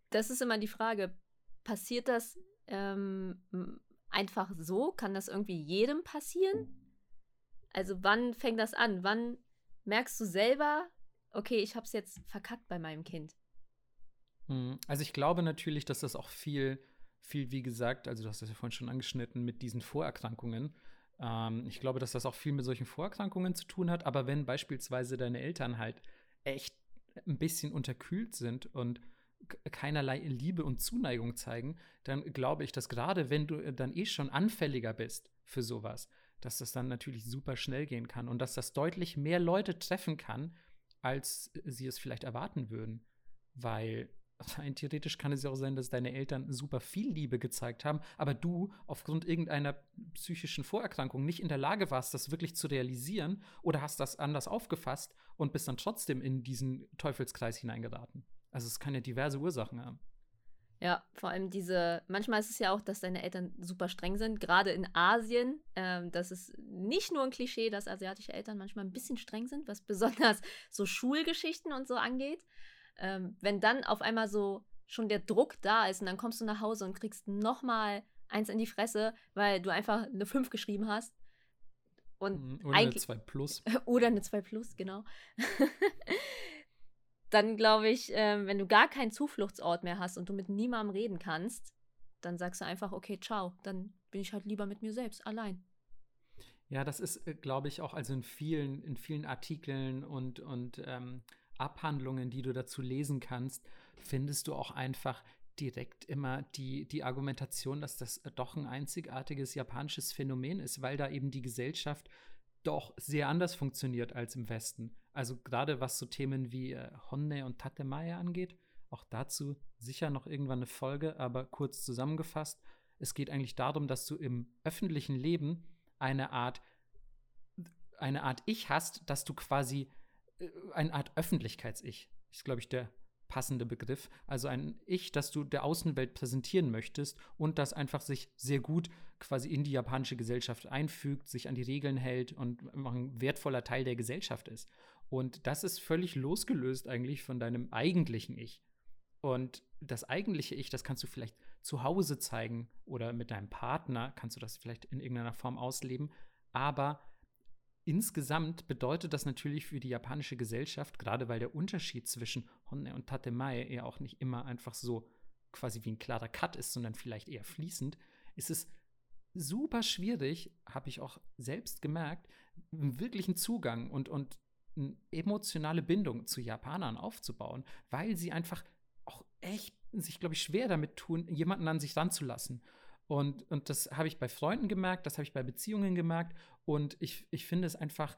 das ist immer die Frage, passiert das ähm, einfach so? Kann das irgendwie jedem passieren? Also wann fängt das an? Wann merkst du selber, okay, ich habe es jetzt verkackt bei meinem Kind? Hm, also ich glaube natürlich, dass das auch viel, viel, wie gesagt, also du hast das ja vorhin schon angeschnitten, mit diesen Vorerkrankungen. Ähm, ich glaube, dass das auch viel mit solchen Vorerkrankungen zu tun hat. Aber wenn beispielsweise deine Eltern halt echt ein bisschen unterkühlt sind und keinerlei Liebe und Zuneigung zeigen, dann glaube ich, dass gerade wenn du äh, dann eh schon anfälliger bist für sowas, dass das dann natürlich super schnell gehen kann und dass das deutlich mehr Leute treffen kann, als sie es vielleicht erwarten würden. Weil rein theoretisch kann es ja auch sein, dass deine Eltern super viel Liebe gezeigt haben, aber du aufgrund irgendeiner psychischen Vorerkrankung nicht in der Lage warst, das wirklich zu realisieren oder hast das anders aufgefasst und bist dann trotzdem in diesen Teufelskreis hineingeraten. Also es kann ja diverse Ursachen haben. Ja, vor allem diese, manchmal ist es ja auch, dass deine Eltern super streng sind, gerade in Asien. Ähm, das ist nicht nur ein Klischee, dass asiatische Eltern manchmal ein bisschen streng sind, was besonders so Schulgeschichten und so angeht. Ähm, wenn dann auf einmal so schon der Druck da ist und dann kommst du nach Hause und kriegst nochmal eins in die Fresse, weil du einfach eine 5 geschrieben hast. Und mhm, oder eine 2 Plus. Oder eine 2 Plus, genau. dann glaube ich, äh, wenn du gar keinen Zufluchtsort mehr hast und du mit niemandem reden kannst, dann sagst du einfach, okay, ciao, dann bin ich halt lieber mit mir selbst, allein. Ja, das ist, äh, glaube ich, auch also in vielen, in vielen Artikeln und, und ähm, Abhandlungen, die du dazu lesen kannst, findest du auch einfach direkt immer die, die Argumentation, dass das doch ein einzigartiges japanisches Phänomen ist, weil da eben die Gesellschaft doch sehr anders funktioniert als im Westen. Also gerade was so Themen wie äh, Honne und Tatemae angeht, auch dazu sicher noch irgendwann eine Folge, aber kurz zusammengefasst, es geht eigentlich darum, dass du im öffentlichen Leben eine Art eine Art Ich hast, dass du quasi äh, eine Art Öffentlichkeits-Ich, ist glaube ich der passende Begriff, also ein Ich, das du der Außenwelt präsentieren möchtest und das einfach sich sehr gut quasi in die japanische Gesellschaft einfügt, sich an die Regeln hält und ein wertvoller Teil der Gesellschaft ist. Und das ist völlig losgelöst eigentlich von deinem eigentlichen Ich. Und das eigentliche Ich, das kannst du vielleicht zu Hause zeigen oder mit deinem Partner kannst du das vielleicht in irgendeiner Form ausleben. Aber insgesamt bedeutet das natürlich für die japanische Gesellschaft, gerade weil der Unterschied zwischen Honne und Tatemae ja auch nicht immer einfach so quasi wie ein klarer Cut ist, sondern vielleicht eher fließend, ist es super schwierig, habe ich auch selbst gemerkt, einen wirklichen Zugang und, und eine emotionale Bindung zu Japanern aufzubauen, weil sie einfach auch echt sich, glaube ich, schwer damit tun, jemanden an sich ranzulassen. Und, und das habe ich bei Freunden gemerkt, das habe ich bei Beziehungen gemerkt. Und ich, ich finde es einfach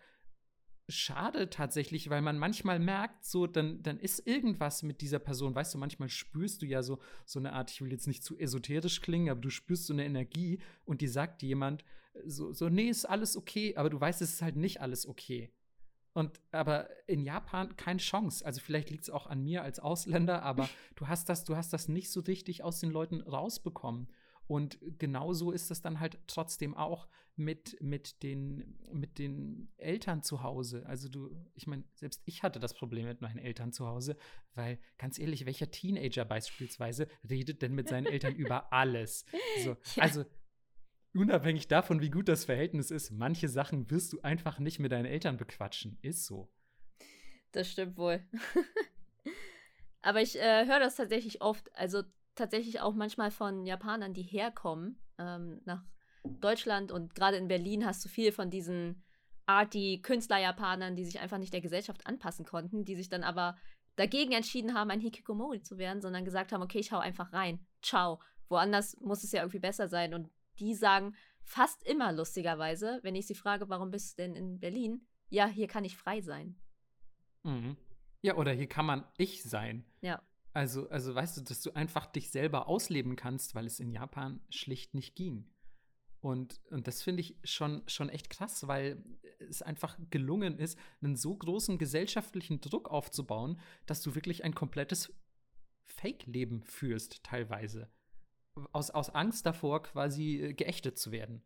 schade tatsächlich, weil man manchmal merkt, so, dann, dann ist irgendwas mit dieser Person. Weißt du, manchmal spürst du ja so, so eine Art, ich will jetzt nicht zu esoterisch klingen, aber du spürst so eine Energie und die sagt jemand, so, so, nee, ist alles okay, aber du weißt, es ist halt nicht alles okay. Und aber in Japan keine Chance. Also vielleicht liegt es auch an mir als Ausländer, aber du hast das, du hast das nicht so richtig aus den Leuten rausbekommen. Und genauso ist es dann halt trotzdem auch mit, mit, den, mit den Eltern zu Hause. Also du, ich meine, selbst ich hatte das Problem mit meinen Eltern zu Hause, weil ganz ehrlich, welcher Teenager beispielsweise redet denn mit seinen Eltern über alles? So, ja. Also unabhängig davon, wie gut das Verhältnis ist, manche Sachen wirst du einfach nicht mit deinen Eltern bequatschen. Ist so. Das stimmt wohl. Aber ich äh, höre das tatsächlich oft. Also tatsächlich auch manchmal von Japanern, die herkommen ähm, nach Deutschland und gerade in Berlin hast du viel von diesen arty Künstler-Japanern, die sich einfach nicht der Gesellschaft anpassen konnten, die sich dann aber dagegen entschieden haben, ein Hikikomori zu werden, sondern gesagt haben, okay, ich hau einfach rein. Ciao. Woanders muss es ja irgendwie besser sein. Und die sagen fast immer lustigerweise, wenn ich sie frage, warum bist du denn in Berlin? Ja, hier kann ich frei sein. Mhm. Ja, oder hier kann man ich sein. Ja. Also, also weißt du, dass du einfach dich selber ausleben kannst, weil es in Japan schlicht nicht ging. Und, und das finde ich schon, schon echt krass, weil es einfach gelungen ist, einen so großen gesellschaftlichen Druck aufzubauen, dass du wirklich ein komplettes Fake-Leben führst, teilweise. Aus, aus Angst davor, quasi äh, geächtet zu werden.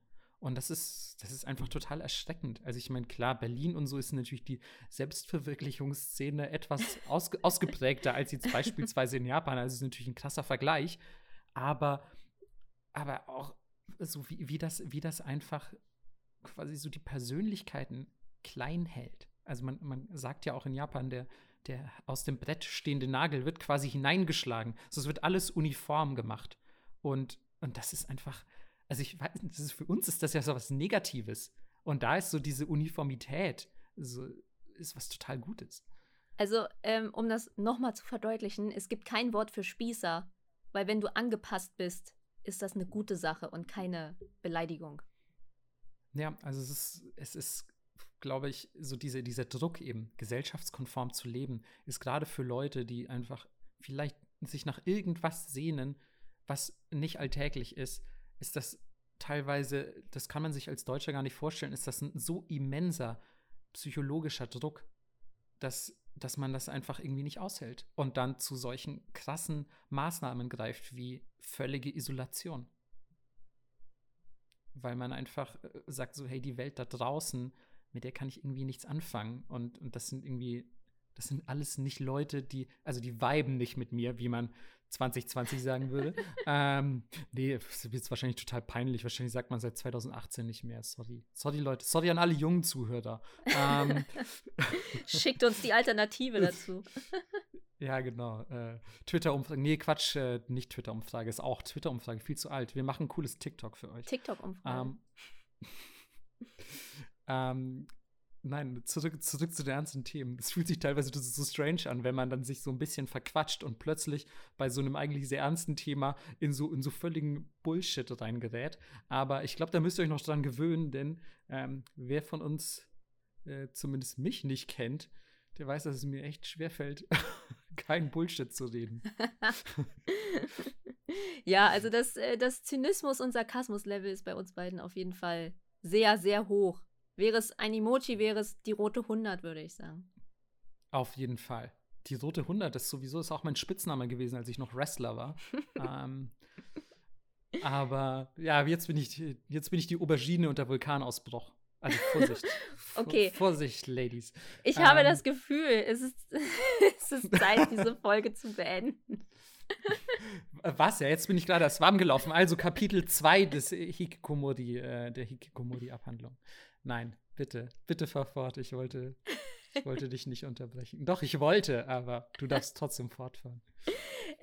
Und das ist, das ist einfach total erschreckend. Also ich meine, klar, Berlin und so ist natürlich die Selbstverwirklichungsszene etwas ausge ausgeprägter als jetzt beispielsweise in Japan. Also es ist natürlich ein krasser Vergleich. Aber, aber auch so wie, wie, das, wie das einfach quasi so die Persönlichkeiten klein hält. Also man, man sagt ja auch in Japan, der, der aus dem Brett stehende Nagel wird quasi hineingeschlagen. Also es wird alles uniform gemacht. Und, und das ist einfach, also ich weiß, das ist, für uns ist das ja so was Negatives. Und da ist so diese Uniformität, so, ist was total Gutes. Also, ähm, um das nochmal zu verdeutlichen, es gibt kein Wort für Spießer, weil wenn du angepasst bist, ist das eine gute Sache und keine Beleidigung. Ja, also es ist, es ist, glaube ich, so diese, dieser Druck eben, gesellschaftskonform zu leben, ist gerade für Leute, die einfach vielleicht sich nach irgendwas sehnen, was nicht alltäglich ist, ist das teilweise, das kann man sich als Deutscher gar nicht vorstellen, ist das ein so immenser psychologischer Druck, dass, dass man das einfach irgendwie nicht aushält und dann zu solchen krassen Maßnahmen greift wie völlige Isolation. Weil man einfach äh, sagt so, hey, die Welt da draußen, mit der kann ich irgendwie nichts anfangen und, und das sind irgendwie das sind alles nicht Leute, die, also die viben nicht mit mir, wie man 2020 sagen würde. ähm, nee, das wird wahrscheinlich total peinlich. Wahrscheinlich sagt man seit 2018 nicht mehr. Sorry. Sorry, Leute. Sorry an alle jungen Zuhörer. Ähm, Schickt uns die Alternative dazu. ja, genau. Äh, Twitter-Umfrage. Nee, Quatsch, äh, nicht Twitter-Umfrage. Ist auch Twitter-Umfrage. Viel zu alt. Wir machen ein cooles TikTok für euch. TikTok-Umfrage. Ähm, ähm, Nein, zurück, zurück zu den ernsten Themen. Es fühlt sich teilweise so strange an, wenn man dann sich so ein bisschen verquatscht und plötzlich bei so einem eigentlich sehr ernsten Thema in so, in so völligen Bullshit reingerät. Aber ich glaube, da müsst ihr euch noch dran gewöhnen, denn ähm, wer von uns äh, zumindest mich nicht kennt, der weiß, dass es mir echt schwerfällt, kein Bullshit zu reden. ja, also das, äh, das Zynismus- und Sarkasmus-Level ist bei uns beiden auf jeden Fall sehr, sehr hoch. Wäre es ein Emoji, wäre es die rote 100, würde ich sagen. Auf jeden Fall. Die rote 100 ist sowieso ist auch mein Spitzname gewesen, als ich noch Wrestler war. ähm, aber ja, jetzt bin ich jetzt bin ich die Aubergine und der Vulkanausbruch. Also Vorsicht. okay. Vorsicht, Ladies. Ich ähm, habe das Gefühl, es ist, es ist Zeit, diese Folge zu beenden. Was? Ja, jetzt bin ich gerade erst warm gelaufen. Also Kapitel 2 des Hikikomori, äh, der Hikikomori-Abhandlung. Nein, bitte, bitte fahr fort. Ich wollte, ich wollte dich nicht unterbrechen. Doch, ich wollte, aber du darfst trotzdem fortfahren.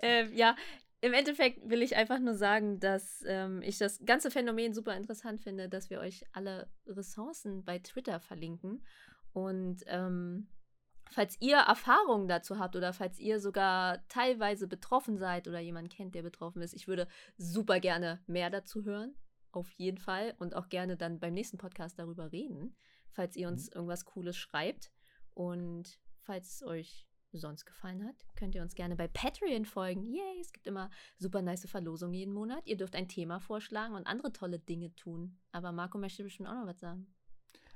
Ähm, ja, im Endeffekt will ich einfach nur sagen, dass ähm, ich das ganze Phänomen super interessant finde, dass wir euch alle Ressourcen bei Twitter verlinken. Und ähm, falls ihr Erfahrungen dazu habt oder falls ihr sogar teilweise betroffen seid oder jemanden kennt, der betroffen ist, ich würde super gerne mehr dazu hören auf jeden Fall und auch gerne dann beim nächsten Podcast darüber reden, falls ihr uns mhm. irgendwas Cooles schreibt. Und falls es euch sonst gefallen hat, könnt ihr uns gerne bei Patreon folgen. Yay, es gibt immer super nice Verlosungen jeden Monat. Ihr dürft ein Thema vorschlagen und andere tolle Dinge tun. Aber Marco möchte bestimmt auch noch was sagen.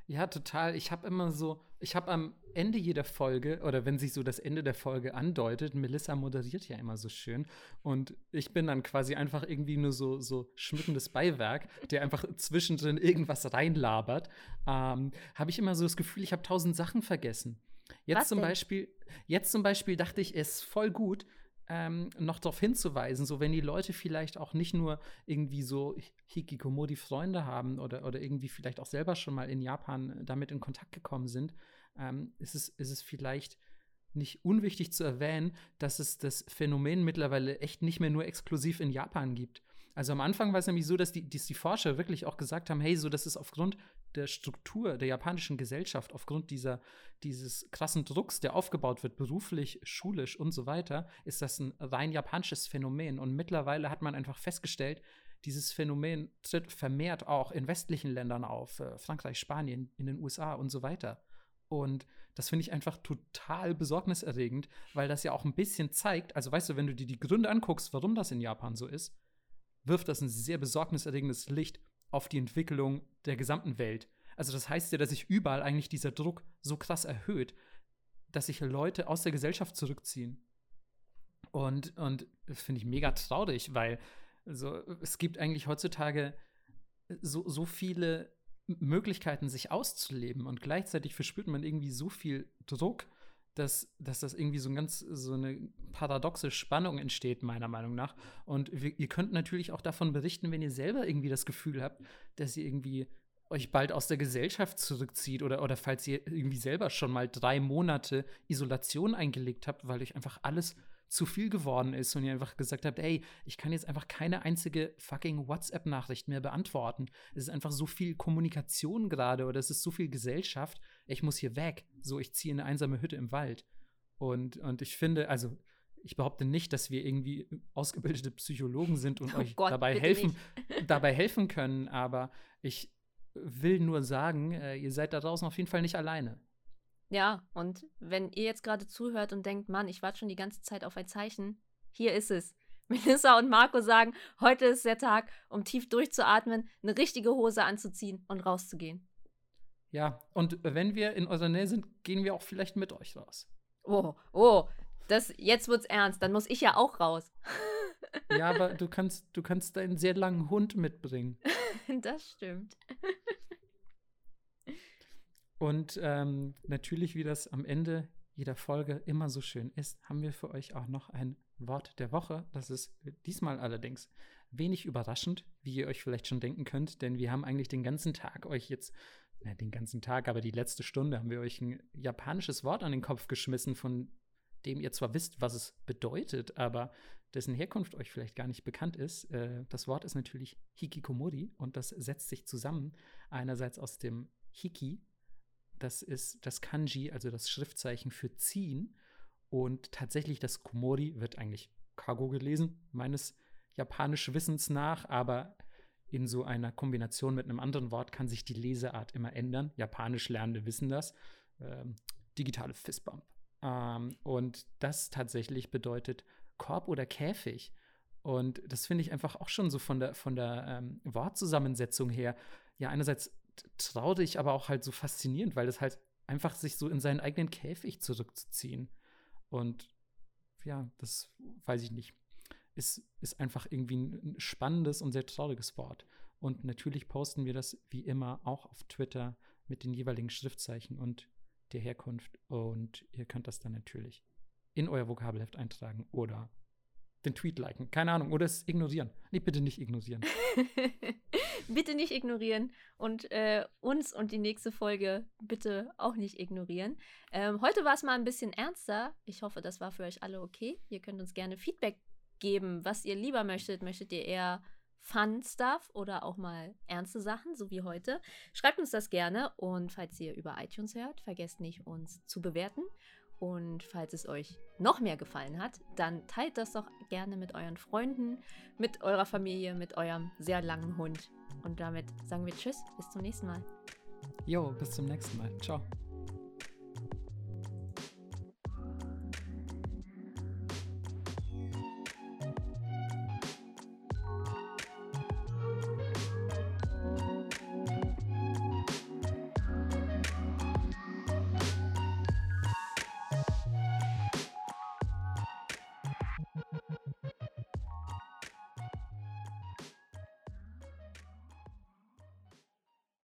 Ja, total. Ich habe immer so, ich habe am Ende jeder Folge oder wenn sich so das Ende der Folge andeutet, Melissa moderiert ja immer so schön und ich bin dann quasi einfach irgendwie nur so, so schmückendes Beiwerk, der einfach zwischendrin irgendwas reinlabert, ähm, habe ich immer so das Gefühl, ich habe tausend Sachen vergessen. Jetzt Was zum denn? Beispiel, jetzt zum Beispiel dachte ich, es ist voll gut, ähm, noch darauf hinzuweisen, so wenn die Leute vielleicht auch nicht nur irgendwie so Hikikomori-Freunde haben oder, oder irgendwie vielleicht auch selber schon mal in Japan damit in Kontakt gekommen sind, ähm, ist, es, ist es vielleicht nicht unwichtig zu erwähnen, dass es das Phänomen mittlerweile echt nicht mehr nur exklusiv in Japan gibt. Also am Anfang war es nämlich so, dass die, dass die Forscher wirklich auch gesagt haben, hey, so das ist aufgrund der Struktur der japanischen Gesellschaft, aufgrund dieser, dieses krassen Drucks, der aufgebaut wird, beruflich, schulisch und so weiter, ist das ein rein japanisches Phänomen. Und mittlerweile hat man einfach festgestellt, dieses Phänomen tritt vermehrt auch in westlichen Ländern auf, äh, Frankreich, Spanien, in den USA und so weiter. Und das finde ich einfach total besorgniserregend, weil das ja auch ein bisschen zeigt, also weißt du, wenn du dir die Gründe anguckst, warum das in Japan so ist, wirft das ein sehr besorgniserregendes Licht auf die Entwicklung der gesamten Welt. Also das heißt ja, dass sich überall eigentlich dieser Druck so krass erhöht, dass sich Leute aus der Gesellschaft zurückziehen. Und, und das finde ich mega traurig, weil also, es gibt eigentlich heutzutage so, so viele Möglichkeiten, sich auszuleben und gleichzeitig verspürt man irgendwie so viel Druck, dass, dass das irgendwie so, ein ganz, so eine paradoxe Spannung entsteht, meiner Meinung nach. Und wir, ihr könnt natürlich auch davon berichten, wenn ihr selber irgendwie das Gefühl habt, dass ihr irgendwie euch bald aus der Gesellschaft zurückzieht oder, oder falls ihr irgendwie selber schon mal drei Monate Isolation eingelegt habt, weil euch einfach alles zu viel geworden ist und ihr einfach gesagt habt, ey, ich kann jetzt einfach keine einzige fucking WhatsApp-Nachricht mehr beantworten. Es ist einfach so viel Kommunikation gerade oder es ist so viel Gesellschaft. Ich muss hier weg. So, ich ziehe in eine einsame Hütte im Wald. Und, und ich finde, also ich behaupte nicht, dass wir irgendwie ausgebildete Psychologen sind und oh euch Gott, dabei helfen, dabei helfen können, aber ich will nur sagen, äh, ihr seid da draußen auf jeden Fall nicht alleine. Ja, und wenn ihr jetzt gerade zuhört und denkt, Mann, ich warte schon die ganze Zeit auf ein Zeichen, hier ist es. Melissa und Marco sagen, heute ist der Tag, um tief durchzuatmen, eine richtige Hose anzuziehen und rauszugehen. Ja, und wenn wir in eurer Nähe sind, gehen wir auch vielleicht mit euch raus. Oh, oh, das, jetzt wird's ernst, dann muss ich ja auch raus. ja, aber du kannst, du kannst deinen sehr langen Hund mitbringen. das stimmt. Und ähm, natürlich, wie das am Ende jeder Folge immer so schön ist, haben wir für euch auch noch ein Wort der Woche. Das ist diesmal allerdings wenig überraschend, wie ihr euch vielleicht schon denken könnt, denn wir haben eigentlich den ganzen Tag euch jetzt, na, den ganzen Tag, aber die letzte Stunde haben wir euch ein japanisches Wort an den Kopf geschmissen, von dem ihr zwar wisst, was es bedeutet, aber dessen Herkunft euch vielleicht gar nicht bekannt ist. Äh, das Wort ist natürlich Hikikomori und das setzt sich zusammen einerseits aus dem Hiki, das ist das Kanji, also das Schriftzeichen für ziehen. Und tatsächlich das Komori wird eigentlich Kago gelesen, meines japanischen Wissens nach, aber in so einer Kombination mit einem anderen Wort kann sich die Leseart immer ändern. Japanisch Lernende wissen das. Ähm, digitale Fistbump. Ähm, und das tatsächlich bedeutet Korb oder Käfig. Und das finde ich einfach auch schon so von der, von der ähm, Wortzusammensetzung her, ja, einerseits traurig, aber auch halt so faszinierend, weil es halt einfach sich so in seinen eigenen Käfig zurückzuziehen. Und ja, das weiß ich nicht. Ist, ist einfach irgendwie ein spannendes und sehr trauriges Wort. Und natürlich posten wir das wie immer auch auf Twitter mit den jeweiligen Schriftzeichen und der Herkunft. Und ihr könnt das dann natürlich in euer Vokabelheft eintragen oder den Tweet liken. Keine Ahnung. Oder es ignorieren. Nee, bitte nicht ignorieren. bitte nicht ignorieren. Und äh, uns und die nächste Folge bitte auch nicht ignorieren. Ähm, heute war es mal ein bisschen ernster. Ich hoffe, das war für euch alle okay. Ihr könnt uns gerne Feedback geben, was ihr lieber möchtet. Möchtet ihr eher Fun Stuff oder auch mal ernste Sachen, so wie heute. Schreibt uns das gerne und falls ihr über iTunes hört, vergesst nicht, uns zu bewerten. Und falls es euch noch mehr gefallen hat, dann teilt das doch gerne mit euren Freunden, mit eurer Familie, mit eurem sehr langen Hund. Und damit sagen wir Tschüss, bis zum nächsten Mal. Jo, bis zum nächsten Mal. Ciao.